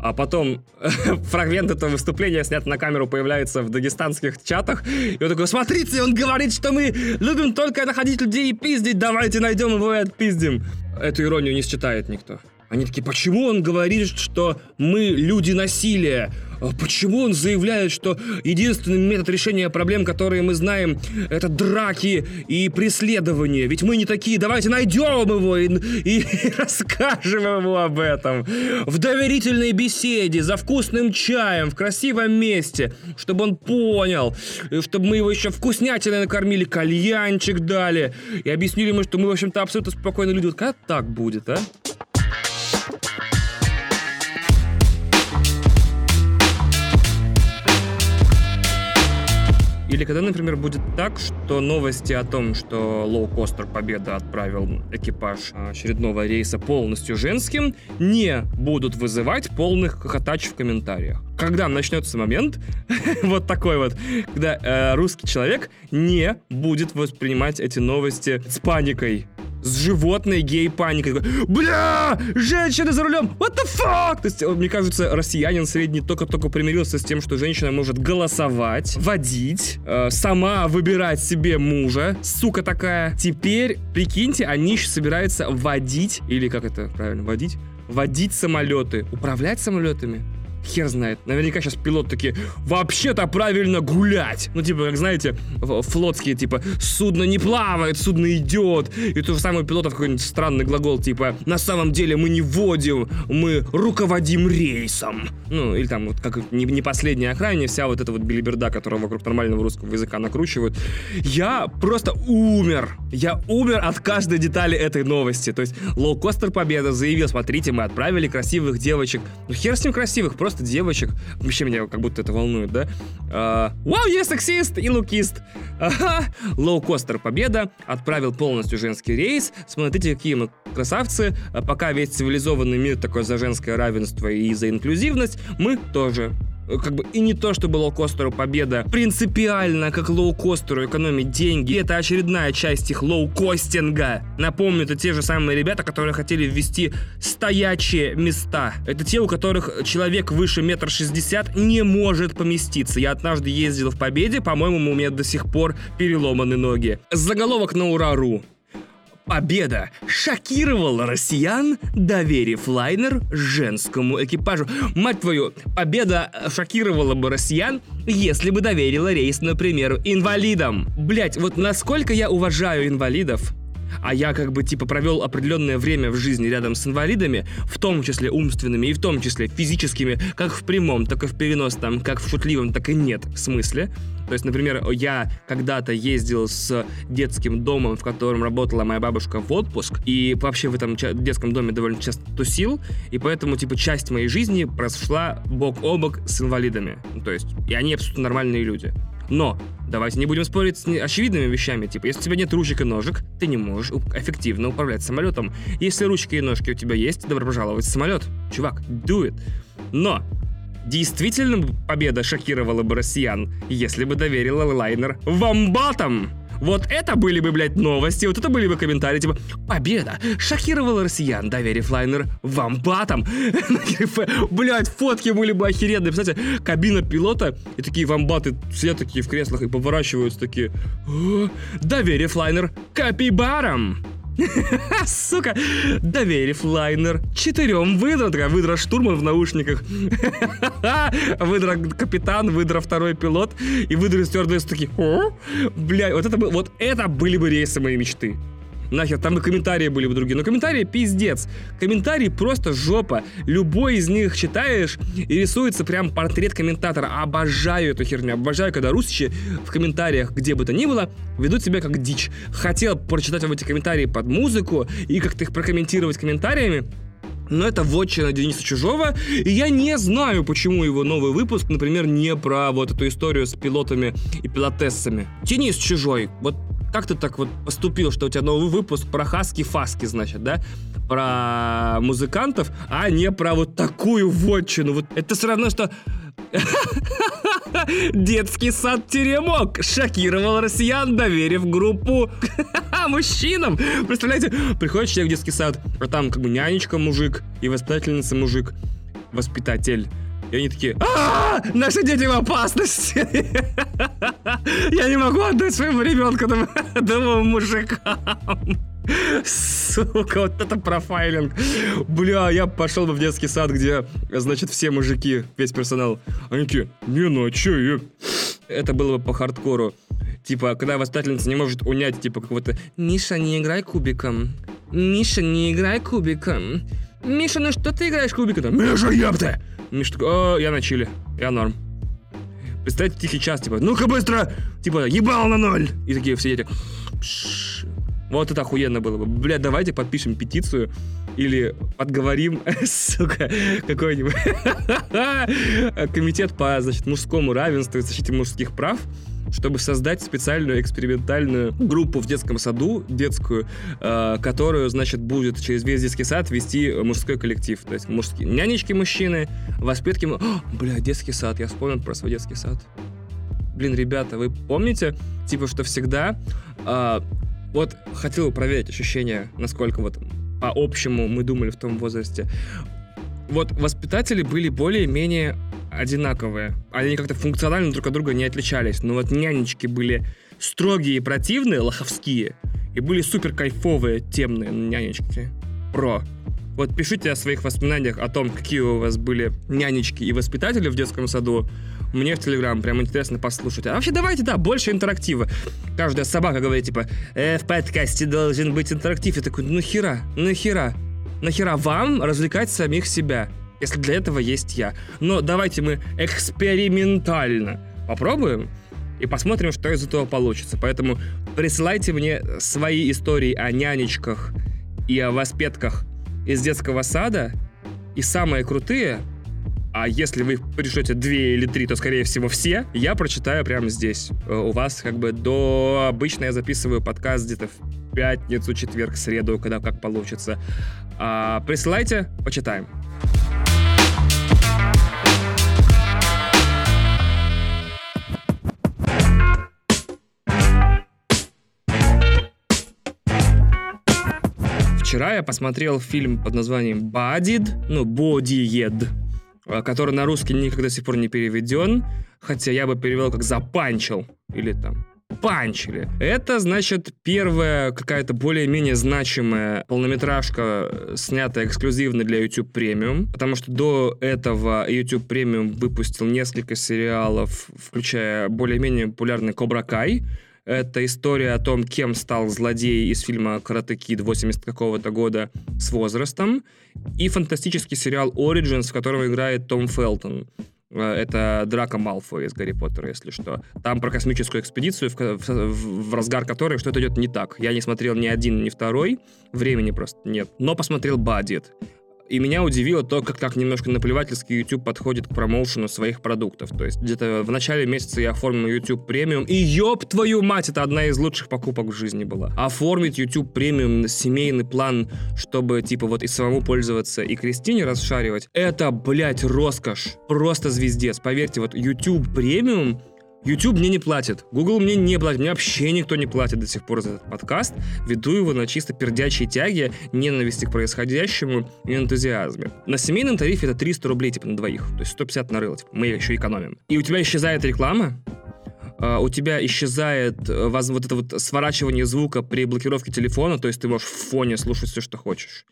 А потом фрагмент этого выступления снят на камеру появляется в дагестанских чатах, и он такой, смотрите, он говорит, что мы любим только находить людей и пиздить, давайте найдем его и отпиздим. Эту иронию не считает никто. Они такие, почему он говорит, что мы люди насилия? А почему он заявляет, что единственный метод решения проблем, которые мы знаем, это драки и преследование? Ведь мы не такие, давайте найдем его и, и, и расскажем ему об этом. В доверительной беседе, за вкусным чаем, в красивом месте, чтобы он понял, чтобы мы его еще вкуснятиной накормили, кальянчик дали и объяснили ему, что мы, в общем-то, абсолютно спокойные люди. Вот как так будет, а? Или когда, например, будет так, что новости о том, что лоукостер Победа отправил экипаж очередного рейса полностью женским, не будут вызывать полных хохотач в комментариях. Когда начнется момент, вот такой вот, когда э, русский человек не будет воспринимать эти новости с паникой с животной гей-паникой. Бля, женщина за рулем, what the fuck? То есть, мне кажется, россиянин средний только-только примирился с тем, что женщина может голосовать, водить, э, сама выбирать себе мужа, сука такая. Теперь, прикиньте, они еще собираются водить, или как это правильно, водить? Водить самолеты, управлять самолетами. Хер знает. Наверняка сейчас пилот такие, вообще-то правильно гулять. Ну, типа, как знаете, флотские, типа, судно не плавает, судно идет. И то же самое пилотов какой-нибудь странный глагол, типа, на самом деле мы не водим, мы руководим рейсом. Ну, или там, вот как не, не последняя охране, вся вот эта вот билиберда, которая вокруг нормального русского языка накручивают. Я просто умер. Я умер от каждой детали этой новости. То есть, лоукостер Победа заявил, смотрите, мы отправили красивых девочек. Ну, хер с ним красивых, просто просто девочек. Вообще меня как будто это волнует, да? А, вау, я сексист и лукист. Ага. Лоукостер Победа отправил полностью женский рейс. Смотрите, какие мы красавцы. А пока весь цивилизованный мир такой за женское равенство и за инклюзивность, мы тоже как бы и не то, чтобы лоукостеру победа принципиально, как лоукостеру экономить деньги. Это очередная часть их лоукостинга. Напомню, это те же самые ребята, которые хотели ввести стоячие места. Это те, у которых человек выше метр шестьдесят не может поместиться. Я однажды ездил в Победе, по-моему, у меня до сих пор переломаны ноги. Заголовок на Урару. Победа шокировала россиян, доверив лайнер женскому экипажу. Мать твою, победа шокировала бы россиян, если бы доверила рейс, например, инвалидам. Блять, вот насколько я уважаю инвалидов, а я как бы типа провел определенное время в жизни рядом с инвалидами, в том числе умственными и в том числе физическими, как в прямом, так и в переносном, как в шутливом, так и нет смысле. То есть, например, я когда-то ездил с детским домом, в котором работала моя бабушка в отпуск, и вообще в этом детском доме довольно часто тусил, и поэтому, типа, часть моей жизни прошла бок о бок с инвалидами. То есть, и они абсолютно нормальные люди. Но давайте не будем спорить с очевидными вещами, типа, если у тебя нет ручек и ножек, ты не можешь эффективно управлять самолетом. Если ручки и ножки у тебя есть, добро пожаловать в самолет. Чувак, do it. Но Действительно победа шокировала бы россиян, если бы доверила лайнер вамбатам. Вот это были бы, блядь, новости, вот это были бы комментарии, типа, победа шокировала россиян, доверив лайнер вамбатам. Блядь, фотки были бы охеренные. Представляете, кабина пилота, и такие вамбаты сидят такие в креслах и поворачиваются такие, доверив лайнер капибарам. Сука, доверив лайнер четырем выдра, такая выдра штурман в наушниках, выдра капитан, выдра второй пилот, и выдра стюардесс такие, бля, вот это, вот это были бы рейсы моей мечты. Нахер, там и комментарии были бы другие. Но комментарии пиздец. Комментарии просто жопа. Любой из них читаешь и рисуется прям портрет комментатора. Обожаю эту херню. Обожаю, когда русичи в комментариях, где бы то ни было, ведут себя как дичь. Хотел прочитать вам эти комментарии под музыку и как-то их прокомментировать комментариями, но это вотчина Дениса Чужого, и я не знаю, почему его новый выпуск, например, не про вот эту историю с пилотами и пилотессами. Денис Чужой, вот как ты так вот поступил, что у тебя новый выпуск про хаски-фаски, значит, да? Про музыкантов, а не про вот такую вотчину. Вот это все равно, что Детский сад Теремок шокировал россиян, доверив группу мужчинам. Представляете, приходит человек в детский сад, а там как бы нянечка мужик и воспитательница мужик, воспитатель. И они такие, а наши дети в опасности. Я не могу отдать своему ребенку домовым мужикам. Сука, вот это профайлинг. Бля, я пошел бы в детский сад, где, значит, все мужики, весь персонал. Они такие, не, ну а чё, я... Это было бы по хардкору. Типа, когда воспитательница не может унять, типа, какого-то «Миша, не играй кубиком! Миша, не играй кубиком! Миша, ну что ты играешь кубиком?» «Миша, ёпта!» Миша такой «О, я на чиле, я норм». Представьте тихий час, типа «Ну-ка быстро!» Типа «Ебал на ноль!» И такие все дети. Вот это охуенно было бы. Бля, давайте подпишем петицию или подговорим, сука, какой-нибудь комитет по, значит, мужскому равенству и защите мужских прав, чтобы создать специальную экспериментальную группу в детском саду, детскую, э, которую, значит, будет через весь детский сад вести мужской коллектив. То есть мужские нянечки мужчины, воспитки... О, бля, детский сад, я вспомнил про свой детский сад. Блин, ребята, вы помните, типа, что всегда... Э, вот хотел проверить ощущения, насколько вот по общему мы думали в том возрасте. Вот воспитатели были более-менее одинаковые. Они как-то функционально друг от друга не отличались. Но вот нянечки были строгие и противные, лоховские, и были супер кайфовые, темные нянечки. Про. Вот пишите о своих воспоминаниях о том, какие у вас были нянечки и воспитатели в детском саду. Мне в Телеграм прям интересно послушать. А вообще давайте, да, больше интерактива. Каждая собака говорит, типа, э, в подкасте должен быть интерактив. Я такой, ну хера, ну хера. Нахера вам развлекать самих себя? Если для этого есть я. Но давайте мы экспериментально попробуем и посмотрим, что из этого получится. Поэтому присылайте мне свои истории о нянечках и о воспетках из детского сада. И самые крутые, а если вы пришлете две или три, то, скорее всего, все, я прочитаю прямо здесь. Э, у вас как бы до... Обычно я записываю подкаст где-то в пятницу, четверг, среду, когда как получится. А, присылайте, почитаем. Вчера я посмотрел фильм под названием «Бадид», ну, «Бодиед», э, который на русский никогда до сих пор не переведен, хотя я бы перевел как «запанчил» или там панчили. Это, значит, первая какая-то более-менее значимая полнометражка, снятая эксклюзивно для YouTube Premium, потому что до этого YouTube Premium выпустил несколько сериалов, включая более-менее популярный Кобра Кай, это история о том, кем стал злодей из фильма «Карате Кид» 80 какого-то года с возрастом. И фантастический сериал «Origins», в котором играет Том Фелтон. Э, это Драка Малфой из Гарри Поттера, если что. Там про космическую экспедицию, в, в, в разгар которой что-то идет не так. Я не смотрел ни один, ни второй. Времени просто нет. Но посмотрел Баддит. И меня удивило то, как так немножко наплевательски YouTube подходит к промоушену своих продуктов. То есть где-то в начале месяца я оформил YouTube премиум, и ёб твою мать, это одна из лучших покупок в жизни была. Оформить YouTube премиум на семейный план, чтобы типа вот и самому пользоваться, и Кристине расшаривать, это, блядь, роскошь. Просто звездец. Поверьте, вот YouTube премиум YouTube мне не платит, Google мне не платит, мне вообще никто не платит до сих пор за этот подкаст. Веду его на чисто пердячей тяге, ненависти к происходящему и энтузиазме. На семейном тарифе это 300 рублей, типа, на двоих. То есть 150 на рыло, типа, мы еще экономим. И у тебя исчезает реклама, Uh, у тебя исчезает uh, вот это вот сворачивание звука при блокировке телефона, то есть ты можешь в фоне слушать все, что хочешь.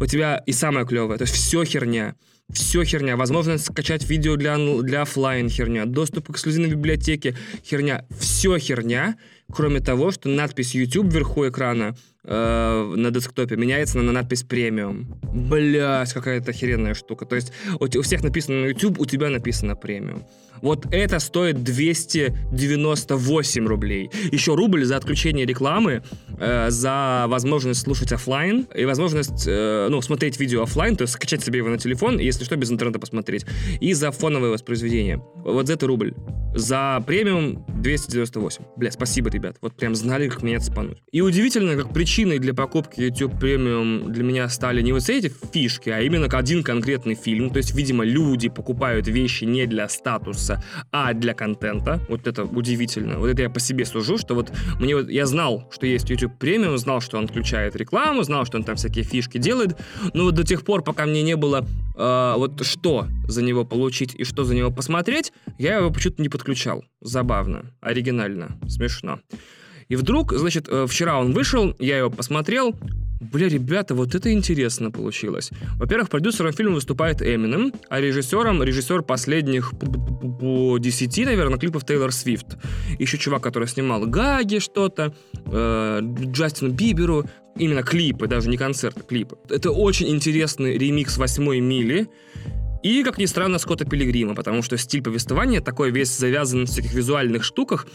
У тебя и самое клевое, то есть все херня. Все херня. Возможность скачать видео для, для офлайн херня. Доступ к эксклюзивной библиотеке херня. Все херня, кроме того, что надпись YouTube вверху экрана э, на десктопе меняется на, на надпись премиум. Блять, какая-то охеренная штука. То есть у, у всех написано на YouTube, у тебя написано премиум. Вот это стоит 298 рублей. Еще рубль за отключение рекламы, э, за возможность слушать офлайн и возможность, э, ну, смотреть видео офлайн, то есть скачать себе его на телефон, если что, без интернета посмотреть. И за фоновое воспроизведение. Вот за это рубль. За премиум 298. Бля, спасибо, ребят. Вот прям знали, как меня цепануть. И удивительно, как причиной для покупки YouTube премиум для меня стали не вот эти фишки, а именно один конкретный фильм. То есть, видимо, люди покупают вещи не для статуса, а для контента. Вот это удивительно. Вот это я по себе сужу, что вот мне вот я знал, что есть YouTube премиум, знал, что он включает рекламу, знал, что он там всякие фишки делает, но вот до тех пор, пока мне не было э, вот что за него получить и что за него посмотреть, я его почему-то не подключал. Забавно, оригинально, смешно. И вдруг, значит, э, вчера он вышел, я его посмотрел, Бля, ребята, вот это интересно получилось. Во-первых, продюсером фильма выступает Эминем, а режиссером режиссер последних по 10, наверное, клипов Тейлор Свифт. Еще чувак, который снимал Гаги что-то, э, Джастину Биберу, именно клипы, даже не концерты, клипы. Это очень интересный ремикс восьмой мили. И, как ни странно, Скотта Пилигрима, потому что стиль повествования, такой весь завязан на всяких визуальных штуках,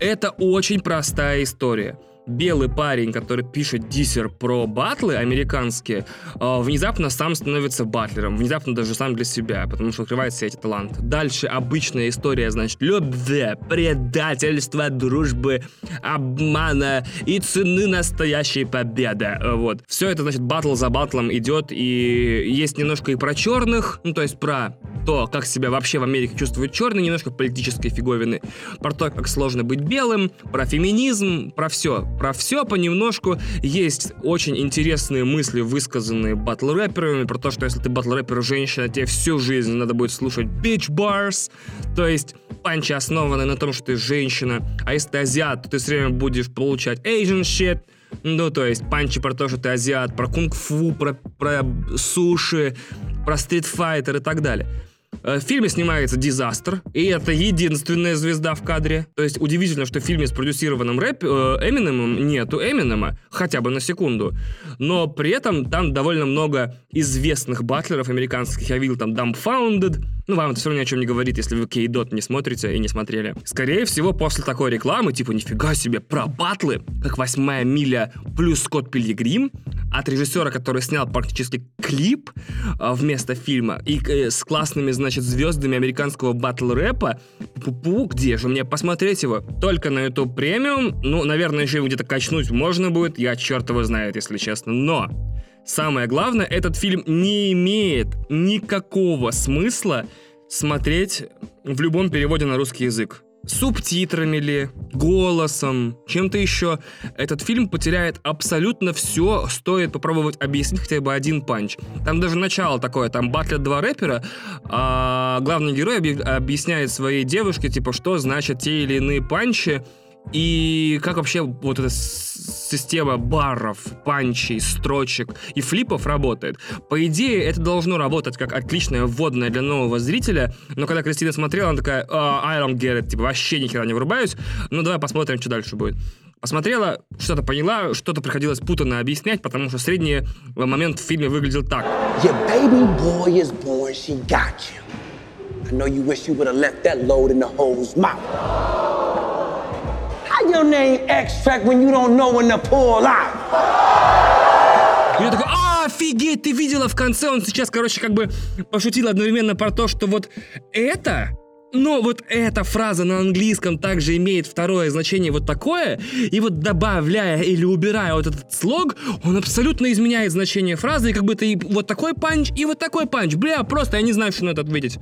это очень простая история белый парень, который пишет диссер про батлы американские, а, внезапно сам становится батлером, внезапно даже сам для себя, потому что открывает все эти таланты. Дальше обычная история, значит, любви, предательства, дружбы, обмана и цены настоящей победы. Вот. Все это, значит, батл за батлом идет, и есть немножко и про черных, ну, то есть про то, как себя вообще в Америке чувствуют черные, немножко политической фиговины, про то, как сложно быть белым, про феминизм, про все про все понемножку. Есть очень интересные мысли, высказанные батл-рэперами, про то, что если ты батл-рэпер женщина, тебе всю жизнь надо будет слушать bitch bars, то есть панчи, основанные на том, что ты женщина, а если ты азиат, то ты все время будешь получать Asian shit, ну, то есть панчи про то, что ты азиат, про кунг-фу, про, про суши, про стритфайтер и так далее. Э, в фильме снимается Дизастер, и это единственная звезда в кадре. То есть удивительно, что в фильме с продюсированным рэп э, Эминемом нету Эминема, хотя бы на секунду. Но при этом там довольно много известных батлеров американских. Я видел там Dumbfounded, ну, вам это все равно ни о чем не говорит, если вы Кейдот не смотрите и не смотрели. Скорее всего, после такой рекламы, типа, нифига себе, про батлы, как восьмая миля плюс Скотт Пилигрим, от режиссера, который снял практически клип а, вместо фильма, и э, с классными, значит, звездами американского батл-рэпа, пу-пу, где же мне посмотреть его? Только на YouTube премиум, ну, наверное, еще где-то качнуть можно будет, я черт его знает, если честно, но Самое главное, этот фильм не имеет никакого смысла смотреть в любом переводе на русский язык субтитрами ли, голосом, чем-то еще. Этот фильм потеряет абсолютно все, стоит попробовать объяснить хотя бы один панч. Там даже начало такое, там батлят два рэпера, а главный герой объясняет своей девушке, типа, что значит те или иные панчи, и как вообще вот эта система баров, панчей, строчек и флипов работает? По идее, это должно работать как отличная вводная для нового зрителя, но когда Кристина смотрела, она такая, oh, I don't get it, типа вообще ни хера не врубаюсь, ну давай посмотрим, что дальше будет. Посмотрела, что-то поняла, что-то приходилось путанно объяснять, потому что средний момент в фильме выглядел так. Your baby boy is born, she got you. I know you wish you would have left that load in the hole's mouth your name extract when you don't know when to pull out? Я такой, офигеть, ты видела в конце, он сейчас, короче, как бы пошутил одновременно про то, что вот это но вот эта фраза на английском также имеет второе значение вот такое, и вот добавляя или убирая вот этот слог, он абсолютно изменяет значение фразы, и как бы ты вот такой панч, и вот такой панч. Бля, просто я не знаю, что на это ответить.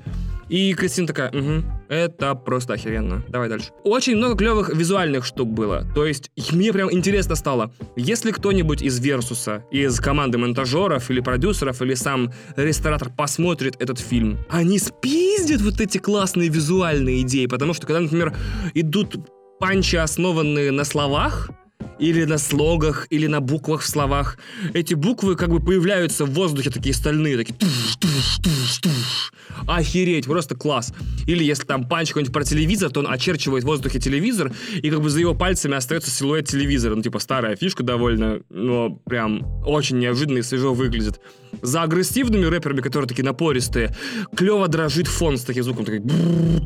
И Кристина такая, угу, это просто охеренно. Давай дальше. Очень много клевых визуальных штук было. То есть, мне прям интересно стало, если кто-нибудь из Версуса, из команды монтажеров или продюсеров, или сам ресторатор посмотрит этот фильм, они спиздят вот эти классные визуальные идеи, потому что когда, например, идут панчи, основанные на словах, или на слогах, или на буквах в словах. Эти буквы как бы появляются в воздухе такие стальные, такие туш, туш, туш, туш. Охереть, просто класс. Или если там панч какой-нибудь про телевизор, то он очерчивает в воздухе телевизор, и как бы за его пальцами остается силуэт телевизора. Ну, типа, старая фишка довольно, но прям очень неожиданно и свежо выглядит. За агрессивными рэперами, которые такие напористые, клево дрожит фон с таким звуком. Такой,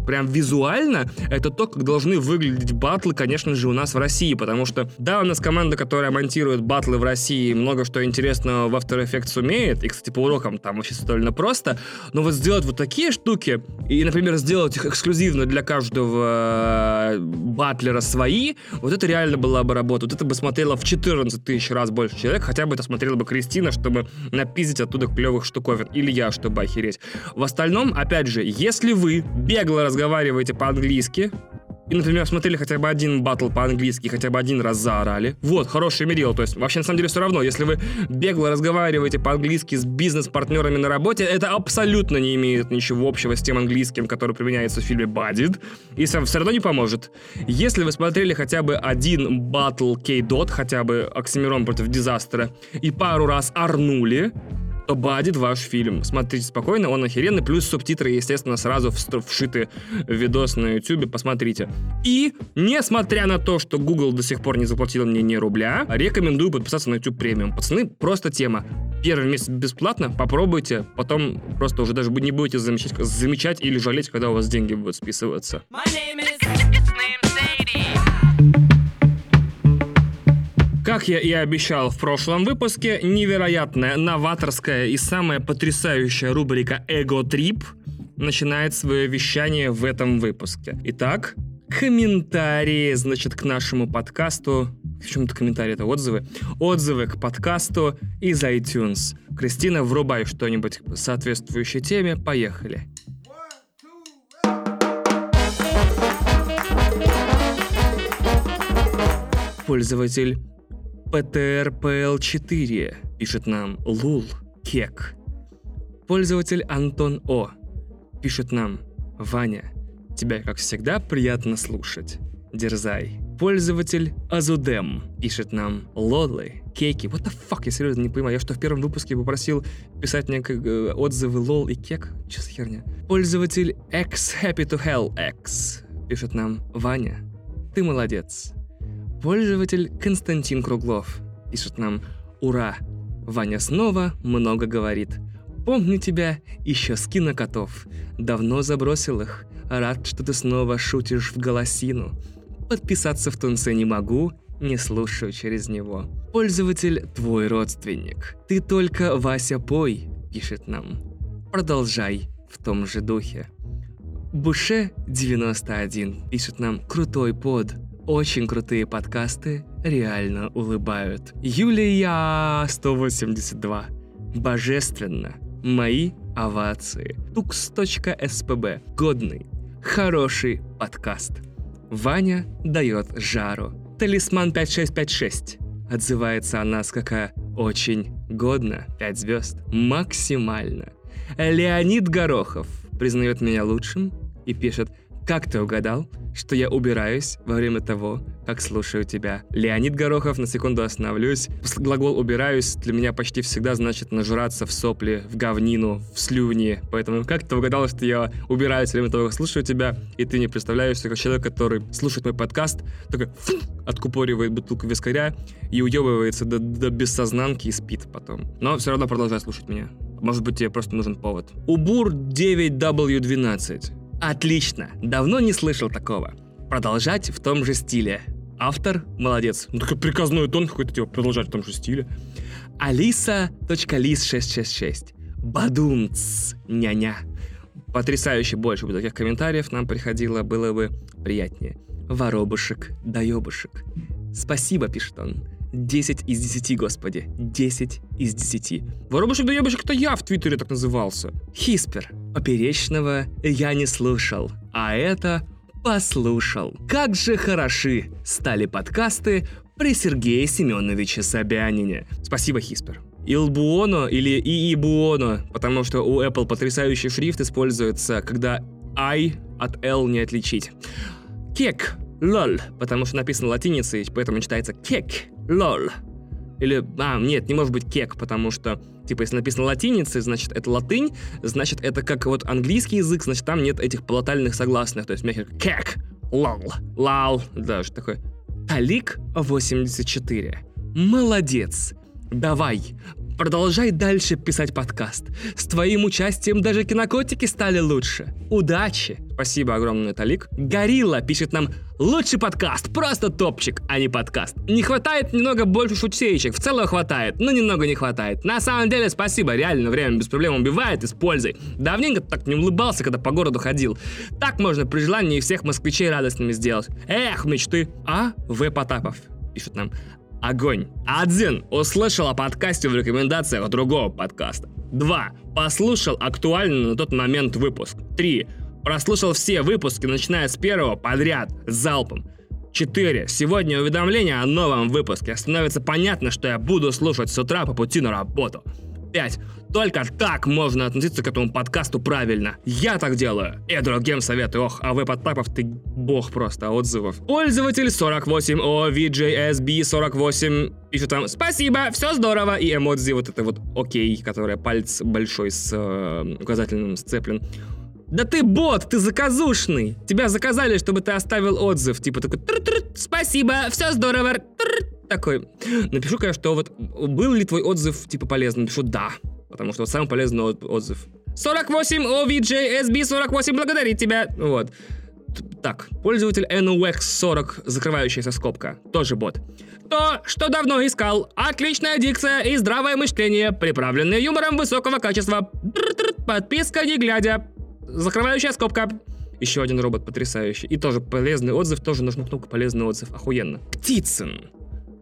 прям визуально это то, как должны выглядеть батлы, конечно же, у нас в России, потому что, да, у нас команда, которая монтирует батлы в России, много что интересного в After Effects умеет, и, кстати, по урокам там вообще довольно просто, но вот сделать вот такие штуки, и, например, сделать их эксклюзивно для каждого э, батлера свои, вот это реально была бы работа. Вот это бы смотрело в 14 тысяч раз больше человек, хотя бы это смотрела бы Кристина, чтобы напиздить оттуда клевых штуковин, или я, чтобы охереть. В остальном, опять же, если вы бегло разговариваете по-английски, и, например, смотрели хотя бы один батл по-английски, хотя бы один раз заорали. Вот, хорошее мерило. То есть, вообще, на самом деле, все равно, если вы бегло разговариваете по-английски с бизнес-партнерами на работе, это абсолютно не имеет ничего общего с тем английским, который применяется в фильме «Баддид», и все равно не поможет. Если вы смотрели хотя бы один батл Кей-Дот, хотя бы Оксимирон против Дизастера, и пару раз орнули, то бадит ваш фильм. Смотрите спокойно, он охеренный. Плюс субтитры, естественно, сразу вшиты в видос на YouTube. Посмотрите. И, несмотря на то, что Google до сих пор не заплатил мне ни рубля, рекомендую подписаться на YouTube премиум. Пацаны, просто тема. Первый месяц бесплатно, попробуйте, потом просто уже даже не будете замечать, замечать или жалеть, когда у вас деньги будут списываться. My name is... Как я и обещал в прошлом выпуске, невероятная, новаторская и самая потрясающая рубрика «Эго Трип» начинает свое вещание в этом выпуске. Итак, комментарии, значит, к нашему подкасту. В чем-то комментарии, это отзывы. Отзывы к подкасту из iTunes. Кристина, врубай что-нибудь соответствующей теме. Поехали. Пользователь PTRPL4 пишет нам Лул Кек. Пользователь Антон О пишет нам Ваня, тебя, как всегда, приятно слушать. Дерзай. Пользователь Азудем пишет нам Лолы, Кеки. What the fuck? Я серьезно не понимаю. Я что, в первом выпуске попросил писать мне э, отзывы лол и кек? Че за херня? Пользователь X Happy to Hell X пишет нам Ваня, ты молодец. Пользователь Константин Круглов пишет нам «Ура! Ваня снова много говорит. Помню тебя еще с кинокотов. Давно забросил их. Рад, что ты снова шутишь в голосину. Подписаться в Тунце не могу, не слушаю через него. Пользователь твой родственник. Ты только Вася пой, пишет нам. Продолжай в том же духе. Буше 91 пишет нам крутой под. Очень крутые подкасты реально улыбают. Юлия 182. Божественно. Мои овации. Тукс.спб. Годный. Хороший подкаст. Ваня дает жару. Талисман 5656. Отзывается о нас какая очень годно. 5 звезд. Максимально. Леонид Горохов признает меня лучшим и пишет «Как ты угадал? Что я убираюсь во время того, как слушаю тебя. Леонид Горохов, на секунду остановлюсь. Глагол «убираюсь» для меня почти всегда значит нажраться в сопли, в говнину, в слюни. Поэтому как ты угадал, что я убираюсь во время того, как слушаю тебя, и ты не представляешься как человек, который слушает мой подкаст, такой откупоривает бутылку вискаря и уебывается до, до бессознанки и спит потом. Но все равно продолжает слушать меня. Может быть, тебе просто нужен повод. Убур 9W12. Отлично, давно не слышал такого. Продолжать в том же стиле. Автор молодец. Ну такой приказной тон какой-то, типа, продолжать в том же стиле. Алиса.лис666. Бадумц, няня. Потрясающе больше бы таких комментариев нам приходило, было бы приятнее. Воробушек, доебушек. Спасибо, пишет он. 10 из 10, господи. 10 из 10. Воробушек да ебушек это я в Твиттере так назывался. Хиспер. Поперечного я не слушал, а это послушал. Как же хороши стали подкасты при Сергее Семеновиче Собянине. Спасибо, Хиспер. Илбуоно или Иибуоно, потому что у Apple потрясающий шрифт используется, когда I от L не отличить. Кек, лол, потому что написано латиницей, поэтому читается кек, лол. Или, а, нет, не может быть кек, потому что, типа, если написано латиницей, значит, это латынь, значит, это как вот английский язык, значит, там нет этих полотальных согласных, то есть мягких кек, лол, лал, даже такой. Талик 84. Молодец. Давай, Продолжай дальше писать подкаст. С твоим участием даже кинокотики стали лучше. Удачи! Спасибо огромное, Талик. Горилла пишет нам «Лучший подкаст, просто топчик, а не подкаст. Не хватает немного больше шутеечек, в целом хватает, но немного не хватает. На самом деле спасибо, реально время без проблем убивает, используй. Давненько так не улыбался, когда по городу ходил. Так можно при желании всех москвичей радостными сделать. Эх, мечты. А. В. Потапов пишет нам. Огонь. Один. Услышал о подкасте в рекомендациях другого подкаста. Два. Послушал актуальный на тот момент выпуск. Три. Прослушал все выпуски, начиная с первого подряд, залпом. 4. Сегодня уведомление о новом выпуске. Становится понятно, что я буду слушать с утра по пути на работу. 5. Только так можно относиться к этому подкасту правильно. Я так делаю. И другим советую. Ох, а вы подпапов, ты бог просто отзывов. Пользователь 48 OVJSB 48 пишет там «Спасибо, все здорово» и эмодзи вот это вот окей, которая палец большой с э, указательным сцеплен. Да ты бот, ты заказушный. Тебя заказали, чтобы ты оставил отзыв. Типа такой, спасибо, все здорово. Такой. Напишу, конечно, что вот был ли твой отзыв, типа, полезный? Напишу, да. Потому что вот самый полезный отзыв. 48 OVJ SB 48 благодарит тебя. Вот. Так, пользователь NUX40, закрывающаяся скобка, тоже бот. То, что давно искал. Отличная дикция и здравое мышление, приправленные юмором высокого качества. Подписка не глядя. Закрывающая скобка. Еще один робот потрясающий. И тоже полезный отзыв, тоже нажму кнопку полезный отзыв. Охуенно. Птицын.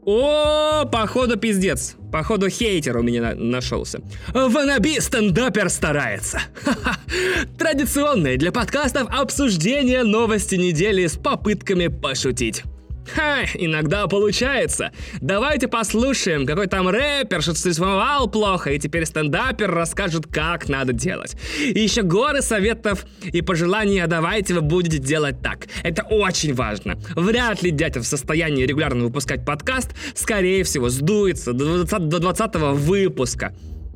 О, походу пиздец. Походу хейтер у меня на нашелся. Ванаби стендапер старается. Традиционное для подкастов обсуждение новости недели с попытками пошутить. Ха, иногда получается. Давайте послушаем, какой там рэпер что-то срисовал плохо, и теперь стендапер расскажет, как надо делать. И еще горы советов и пожеланий, а давайте вы будете делать так. Это очень важно. Вряд ли дядя в состоянии регулярно выпускать подкаст, скорее всего, сдуется до 20, до 20 выпуска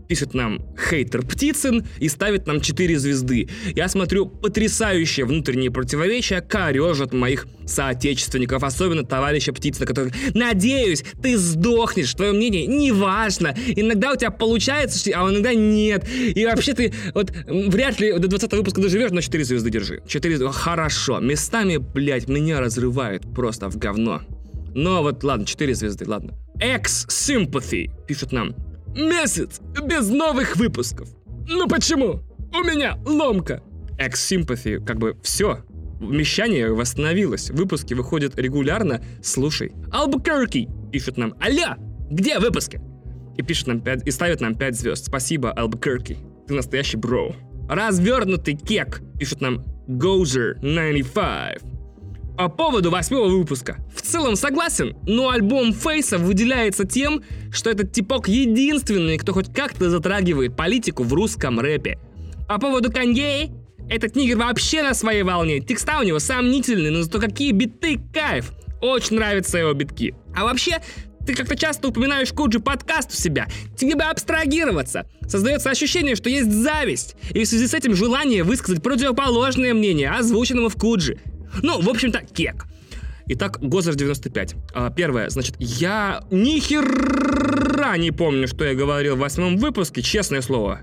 пишет нам хейтер Птицын и ставит нам 4 звезды. Я смотрю, потрясающие внутренние противоречия корежат моих соотечественников, особенно товарища Птицына, который «Надеюсь, ты сдохнешь, твое мнение не важно. Иногда у тебя получается, а иногда нет. И вообще ты вот вряд ли до 20 выпуска доживешь, но 4 звезды держи. 4 звезды. Хорошо. Местами, блядь, меня разрывает просто в говно. Но вот, ладно, 4 звезды, ладно. X-Sympathy пишет нам. Месяц без новых выпусков. Ну почему? У меня ломка. X-Sympathy, как бы все. Вмещание восстановилось. Выпуски выходят регулярно. Слушай. Албукерки пишет нам. Аля, где выпуски? И пишет нам 5, и ставит нам 5 звезд. Спасибо, Албукерки. Ты настоящий бро. Развернутый кек, пишет нам Gozer 95. По поводу восьмого выпуска. В целом согласен, но альбом Фейса выделяется тем, что этот типок единственный, кто хоть как-то затрагивает политику в русском рэпе. По поводу Канье, этот нигер вообще на своей волне. Текста у него сомнительные, но зато какие биты, кайф. Очень нравятся его битки. А вообще, ты как-то часто упоминаешь Куджи подкаст у себя. Тебе бы абстрагироваться. Создается ощущение, что есть зависть. И в связи с этим желание высказать противоположное мнение, озвученному в Куджи. Ну, в общем-то, кек. Итак, Гозер 95. А, первое, значит, я ни хера не помню, что я говорил в восьмом выпуске, честное слово.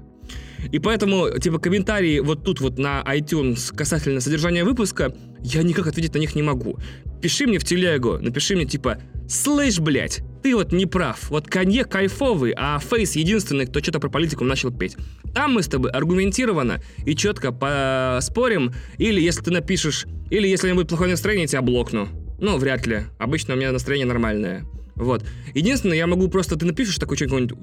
И поэтому, типа, комментарии вот тут вот на iTunes касательно содержания выпуска, я никак ответить на них не могу. Пиши мне в телегу, напиши мне, типа, слышь, блядь, ты вот не прав. Вот Канье кайфовый, а Фейс единственный, кто что-то про политику начал петь. Там мы с тобой аргументированно и четко поспорим, или если ты напишешь, или если у меня будет плохое настроение, я тебя блокну. Ну, вряд ли. Обычно у меня настроение нормальное. Вот. Единственное, я могу просто, ты напишешь такой что-нибудь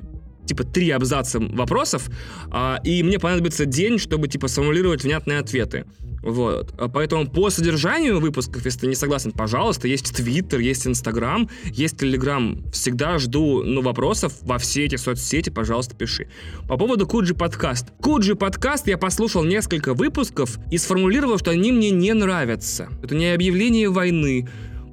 типа три абзаца вопросов, а, и мне понадобится день, чтобы типа сформулировать внятные ответы. Вот. А поэтому по содержанию выпусков, если ты не согласен, пожалуйста, есть Твиттер, есть Инстаграм, есть Телеграм. Всегда жду ну, вопросов во все эти соцсети, пожалуйста, пиши. По поводу Куджи подкаст. Куджи подкаст я послушал несколько выпусков и сформулировал, что они мне не нравятся. Это не объявление войны,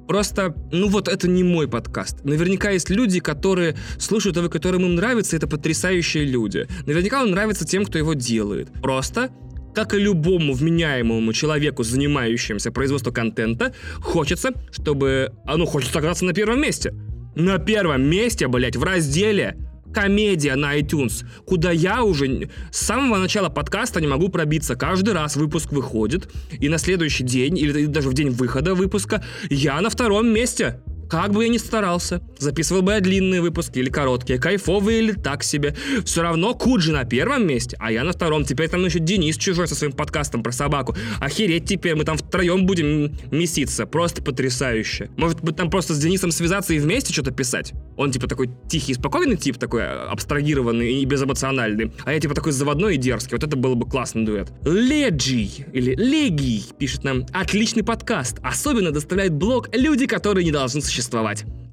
Просто, ну вот это не мой подкаст. Наверняка есть люди, которые слушают его, которым им нравится, это потрясающие люди. Наверняка он нравится тем, кто его делает. Просто как и любому вменяемому человеку, занимающемуся производством контента, хочется, чтобы... Ну, хочется оказаться на первом месте. На первом месте, блять, в разделе комедия на iTunes, куда я уже с самого начала подкаста не могу пробиться. Каждый раз выпуск выходит, и на следующий день, или даже в день выхода выпуска, я на втором месте. Как бы я ни старался, записывал бы я длинные выпуски или короткие, кайфовые или так себе, все равно Куджи на первом месте, а я на втором. Теперь там еще Денис Чужой со своим подкастом про собаку. Охереть теперь, мы там втроем будем меситься. Просто потрясающе. Может быть, там просто с Денисом связаться и вместе что-то писать? Он типа такой тихий, спокойный тип, такой абстрагированный и безэмоциональный. А я типа такой заводной и дерзкий. Вот это был бы классный дуэт. Леджи или Легий пишет нам. Отличный подкаст. Особенно доставляет блог люди, которые не должны существовать.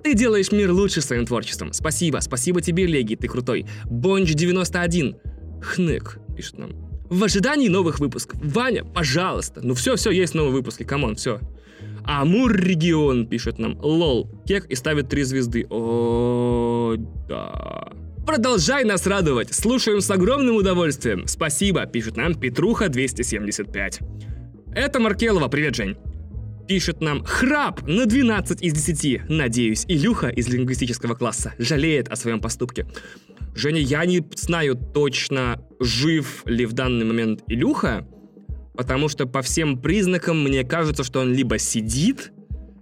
Ты делаешь мир лучше своим творчеством. Спасибо, спасибо тебе, Леги, ты крутой. Бонч 91. Хнык, пишет нам. В ожидании новых выпусков. Ваня, пожалуйста. Ну все, все, есть новые выпуски, come on, все. Амур регион пишет нам. Лол. Кек и ставит три звезды. О, да. Продолжай нас радовать. Слушаем с огромным удовольствием. Спасибо, пишет нам Петруха 275. Это Маркелова. Привет, Жень. Пишет нам храп на 12 из 10. Надеюсь, Илюха из лингвистического класса жалеет о своем поступке. Женя, я не знаю точно, жив ли в данный момент Илюха, потому что по всем признакам мне кажется, что он либо сидит,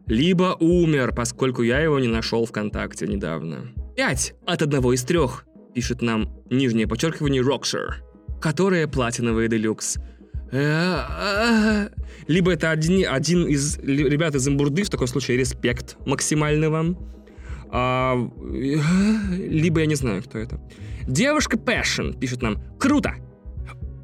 либо умер, поскольку я его не нашел ВКонтакте недавно. Пять от одного из трех, пишет нам нижнее подчеркивание Рокшир, которые платиновые делюкс. Либо это один, один из ребят из Имбурды, в таком случае респект максимальный вам. А, либо я не знаю, кто это. Девушка Passion пишет нам «Круто!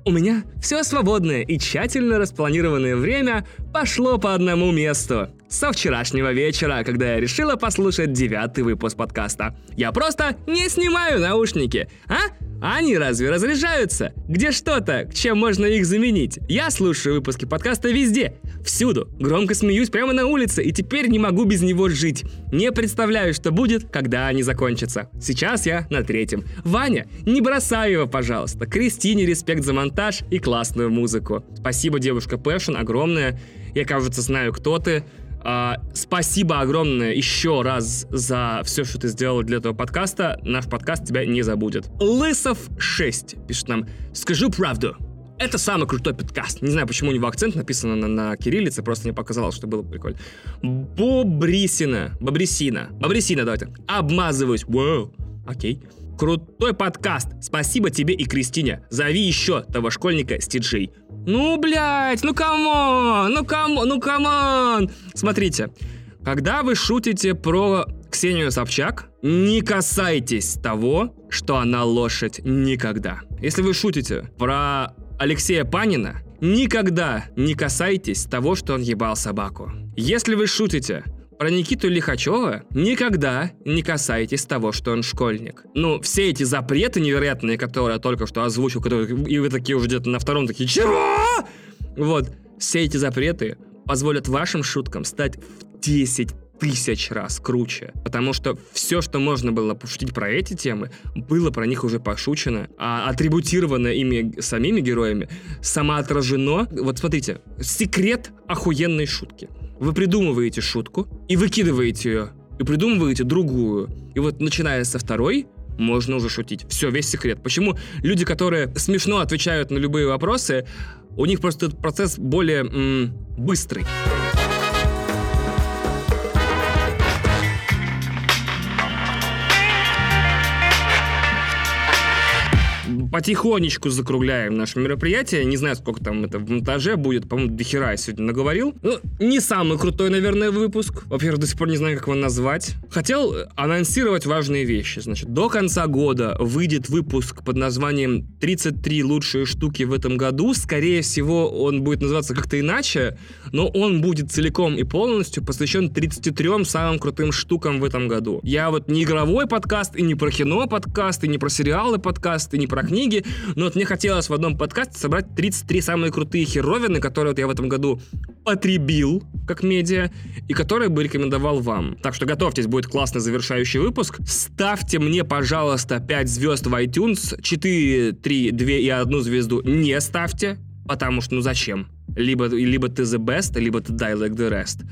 У меня все свободное и тщательно распланированное время пошло по одному месту. Со вчерашнего вечера, когда я решила послушать девятый выпуск подкаста. Я просто не снимаю наушники, а? Они разве разряжаются? Где что-то, чем можно их заменить? Я слушаю выпуски подкаста везде, всюду. Громко смеюсь прямо на улице и теперь не могу без него жить. Не представляю, что будет, когда они закончатся. Сейчас я на третьем. Ваня, не бросай его, пожалуйста. Кристине респект за монтаж и классную музыку. Спасибо, девушка Passion, огромное. Я, кажется, знаю, кто ты. А, спасибо огромное еще раз за все, что ты сделал для этого подкаста. Наш подкаст тебя не забудет. Лысов 6 пишет нам. Скажу правду. Это самый крутой подкаст. Не знаю, почему у него акцент написан на, на кириллице, просто мне показалось, что было прикольно. Бобрисина. Бобрисина. Бобрисина, давайте. Обмазываюсь. Вау. Окей. Крутой подкаст. Спасибо тебе и Кристине. Зови еще того школьника с TJ. Ну, блядь, ну come on, ну come on, ну come on. Смотрите, когда вы шутите про Ксению Собчак, не касайтесь того, что она лошадь никогда. Если вы шутите про Алексея Панина, никогда не касайтесь того, что он ебал собаку. Если вы шутите про Никиту Лихачева никогда не касайтесь того, что он школьник. Ну, все эти запреты невероятные, которые я только что озвучил, которые, и вы такие уже где-то на втором такие «Чего?» Вот, все эти запреты позволят вашим шуткам стать в 10 тысяч раз круче. Потому что все, что можно было пошутить про эти темы, было про них уже пошучено, а атрибутировано ими самими героями, самоотражено. Вот смотрите, секрет охуенной шутки. Вы придумываете шутку и выкидываете ее, и придумываете другую. И вот начиная со второй, можно уже шутить. Все, весь секрет. Почему люди, которые смешно отвечают на любые вопросы, у них просто этот процесс более м- быстрый. Потихонечку закругляем наше мероприятие. Не знаю, сколько там это в монтаже будет. По-моему, до хера я сегодня наговорил. Ну, не самый крутой, наверное, выпуск. Во-первых, до сих пор не знаю, как его назвать. Хотел анонсировать важные вещи. Значит, до конца года выйдет выпуск под названием «33 лучшие штуки в этом году». Скорее всего, он будет называться как-то иначе, но он будет целиком и полностью посвящен 33 самым крутым штукам в этом году. Я вот не игровой подкаст, и не про кино подкаст, и не про сериалы подкаст, и не про книги книги, но вот мне хотелось в одном подкасте собрать 33 самые крутые херовины, которые вот я в этом году потребил как медиа и которые бы рекомендовал вам. Так что готовьтесь, будет классный завершающий выпуск. Ставьте мне, пожалуйста, 5 звезд в iTunes, 4, 3, 2 и 1 звезду не ставьте, потому что ну зачем? Либо, либо ты the best, либо ты die like the rest.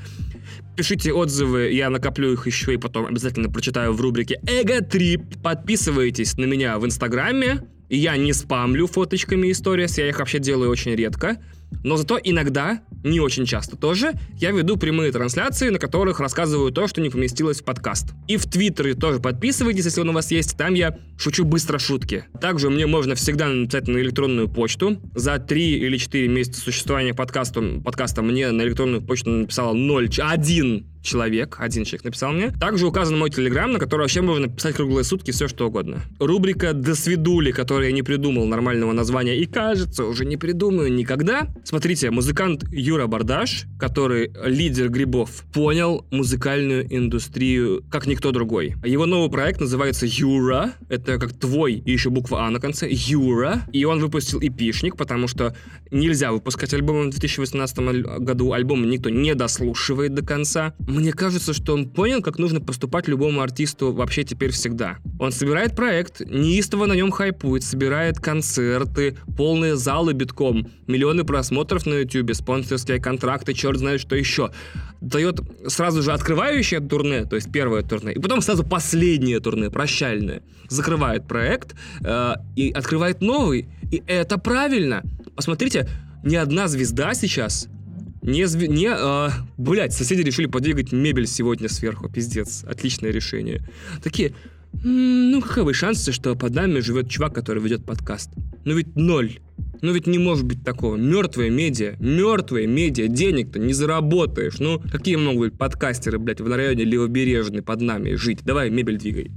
Пишите отзывы, я накоплю их еще и потом обязательно прочитаю в рубрике Эго Трип. Подписывайтесь на меня в Инстаграме, я не спамлю фоточками историс, я их вообще делаю очень редко. Но зато иногда, не очень часто тоже, я веду прямые трансляции, на которых рассказываю то, что не поместилось в подкаст. И в Твиттере тоже подписывайтесь, если он у вас есть. Там я шучу быстро шутки. Также мне можно всегда написать на электронную почту. За 3 или 4 месяца существования подкаста, подкаста мне на электронную почту написало 0, 1 человек, один человек написал мне. Также указан мой телеграм, на который вообще можно писать круглые сутки все что угодно. Рубрика «До свидули», которую я не придумал нормального названия и, кажется, уже не придумаю никогда. Смотрите, музыкант Юра Бардаш, который лидер грибов, понял музыкальную индустрию как никто другой. Его новый проект называется Юра. Это как твой и еще буква А на конце. Юра. И он выпустил эпишник, потому что нельзя выпускать альбом в 2018 году. Альбом никто не дослушивает до конца. Мне кажется, что он понял, как нужно поступать любому артисту вообще теперь всегда. Он собирает проект, неистово на нем хайпует, собирает концерты, полные залы битком, миллионы просмотров на YouTube, спонсорские контракты, черт знает что еще. Дает сразу же открывающее турне, то есть первое турне, и потом сразу последнее турне, прощальное. Закрывает проект э, и открывает новый. И это правильно. Посмотрите, ни одна звезда сейчас не, зв... не, а, блядь, соседи решили подвигать мебель сегодня сверху, пиздец, отличное решение. Такие, ну каковы шансы, что под нами живет чувак, который ведет подкаст? Ну ведь ноль. Ну ведь не может быть такого. Мертвые медиа, мертвые медиа, денег-то не заработаешь. Ну, какие могут быть подкастеры, блядь, в районе Левобережной под нами жить? Давай, мебель двигай.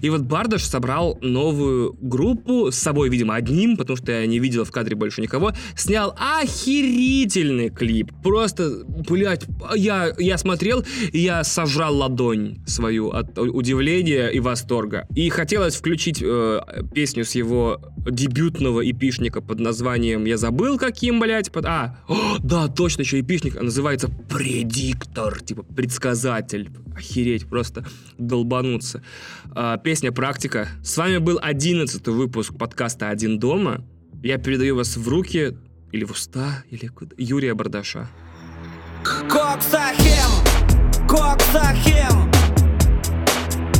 И вот Бардаш собрал новую группу с собой, видимо, одним, потому что я не видел в кадре больше никого, снял охерительный клип. Просто, блядь, я, я смотрел, и я сожрал ладонь свою от удивления и восторга. И хотелось включить э, песню с его дебютного эпишника под названием «Я забыл каким, блядь». Под... А, о, да, точно, еще эпишник называется «Предиктор», типа «Предсказатель». Охереть, просто долбануться. А, песня «Практика». С вами был одиннадцатый выпуск подкаста «Один дома». Я передаю вас в руки или в уста, или куда? Юрия Бардаша. Коксахим, Коксахим,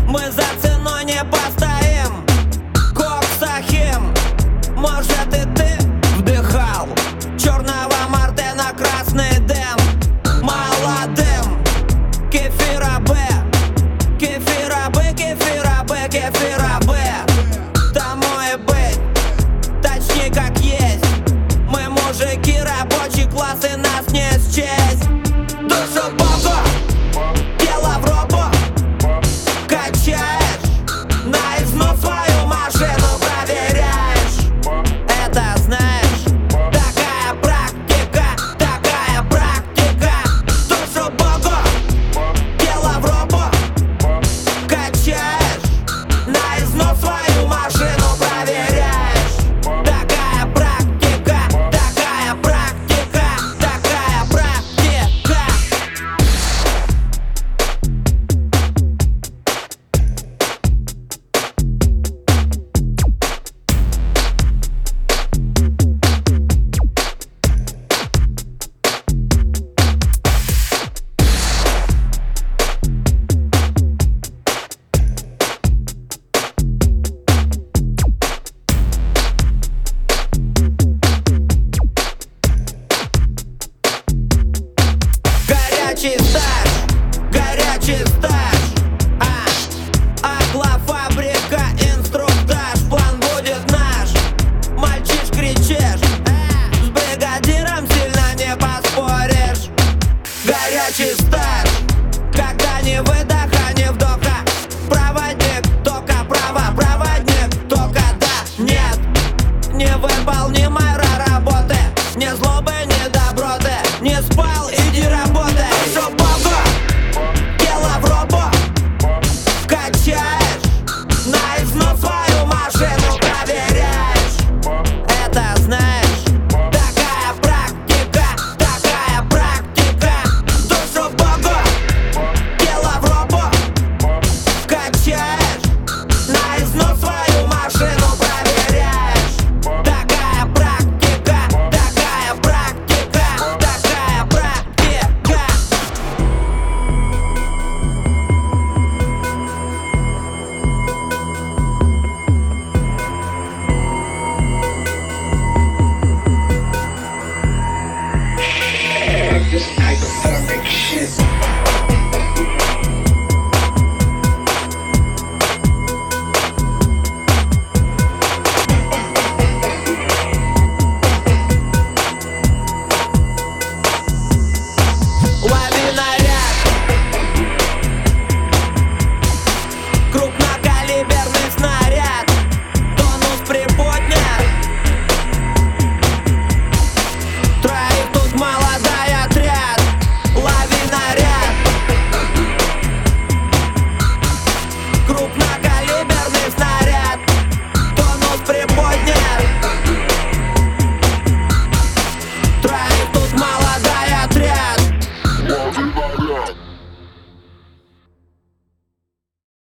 мы за ценой не постоим. Коксахим, может и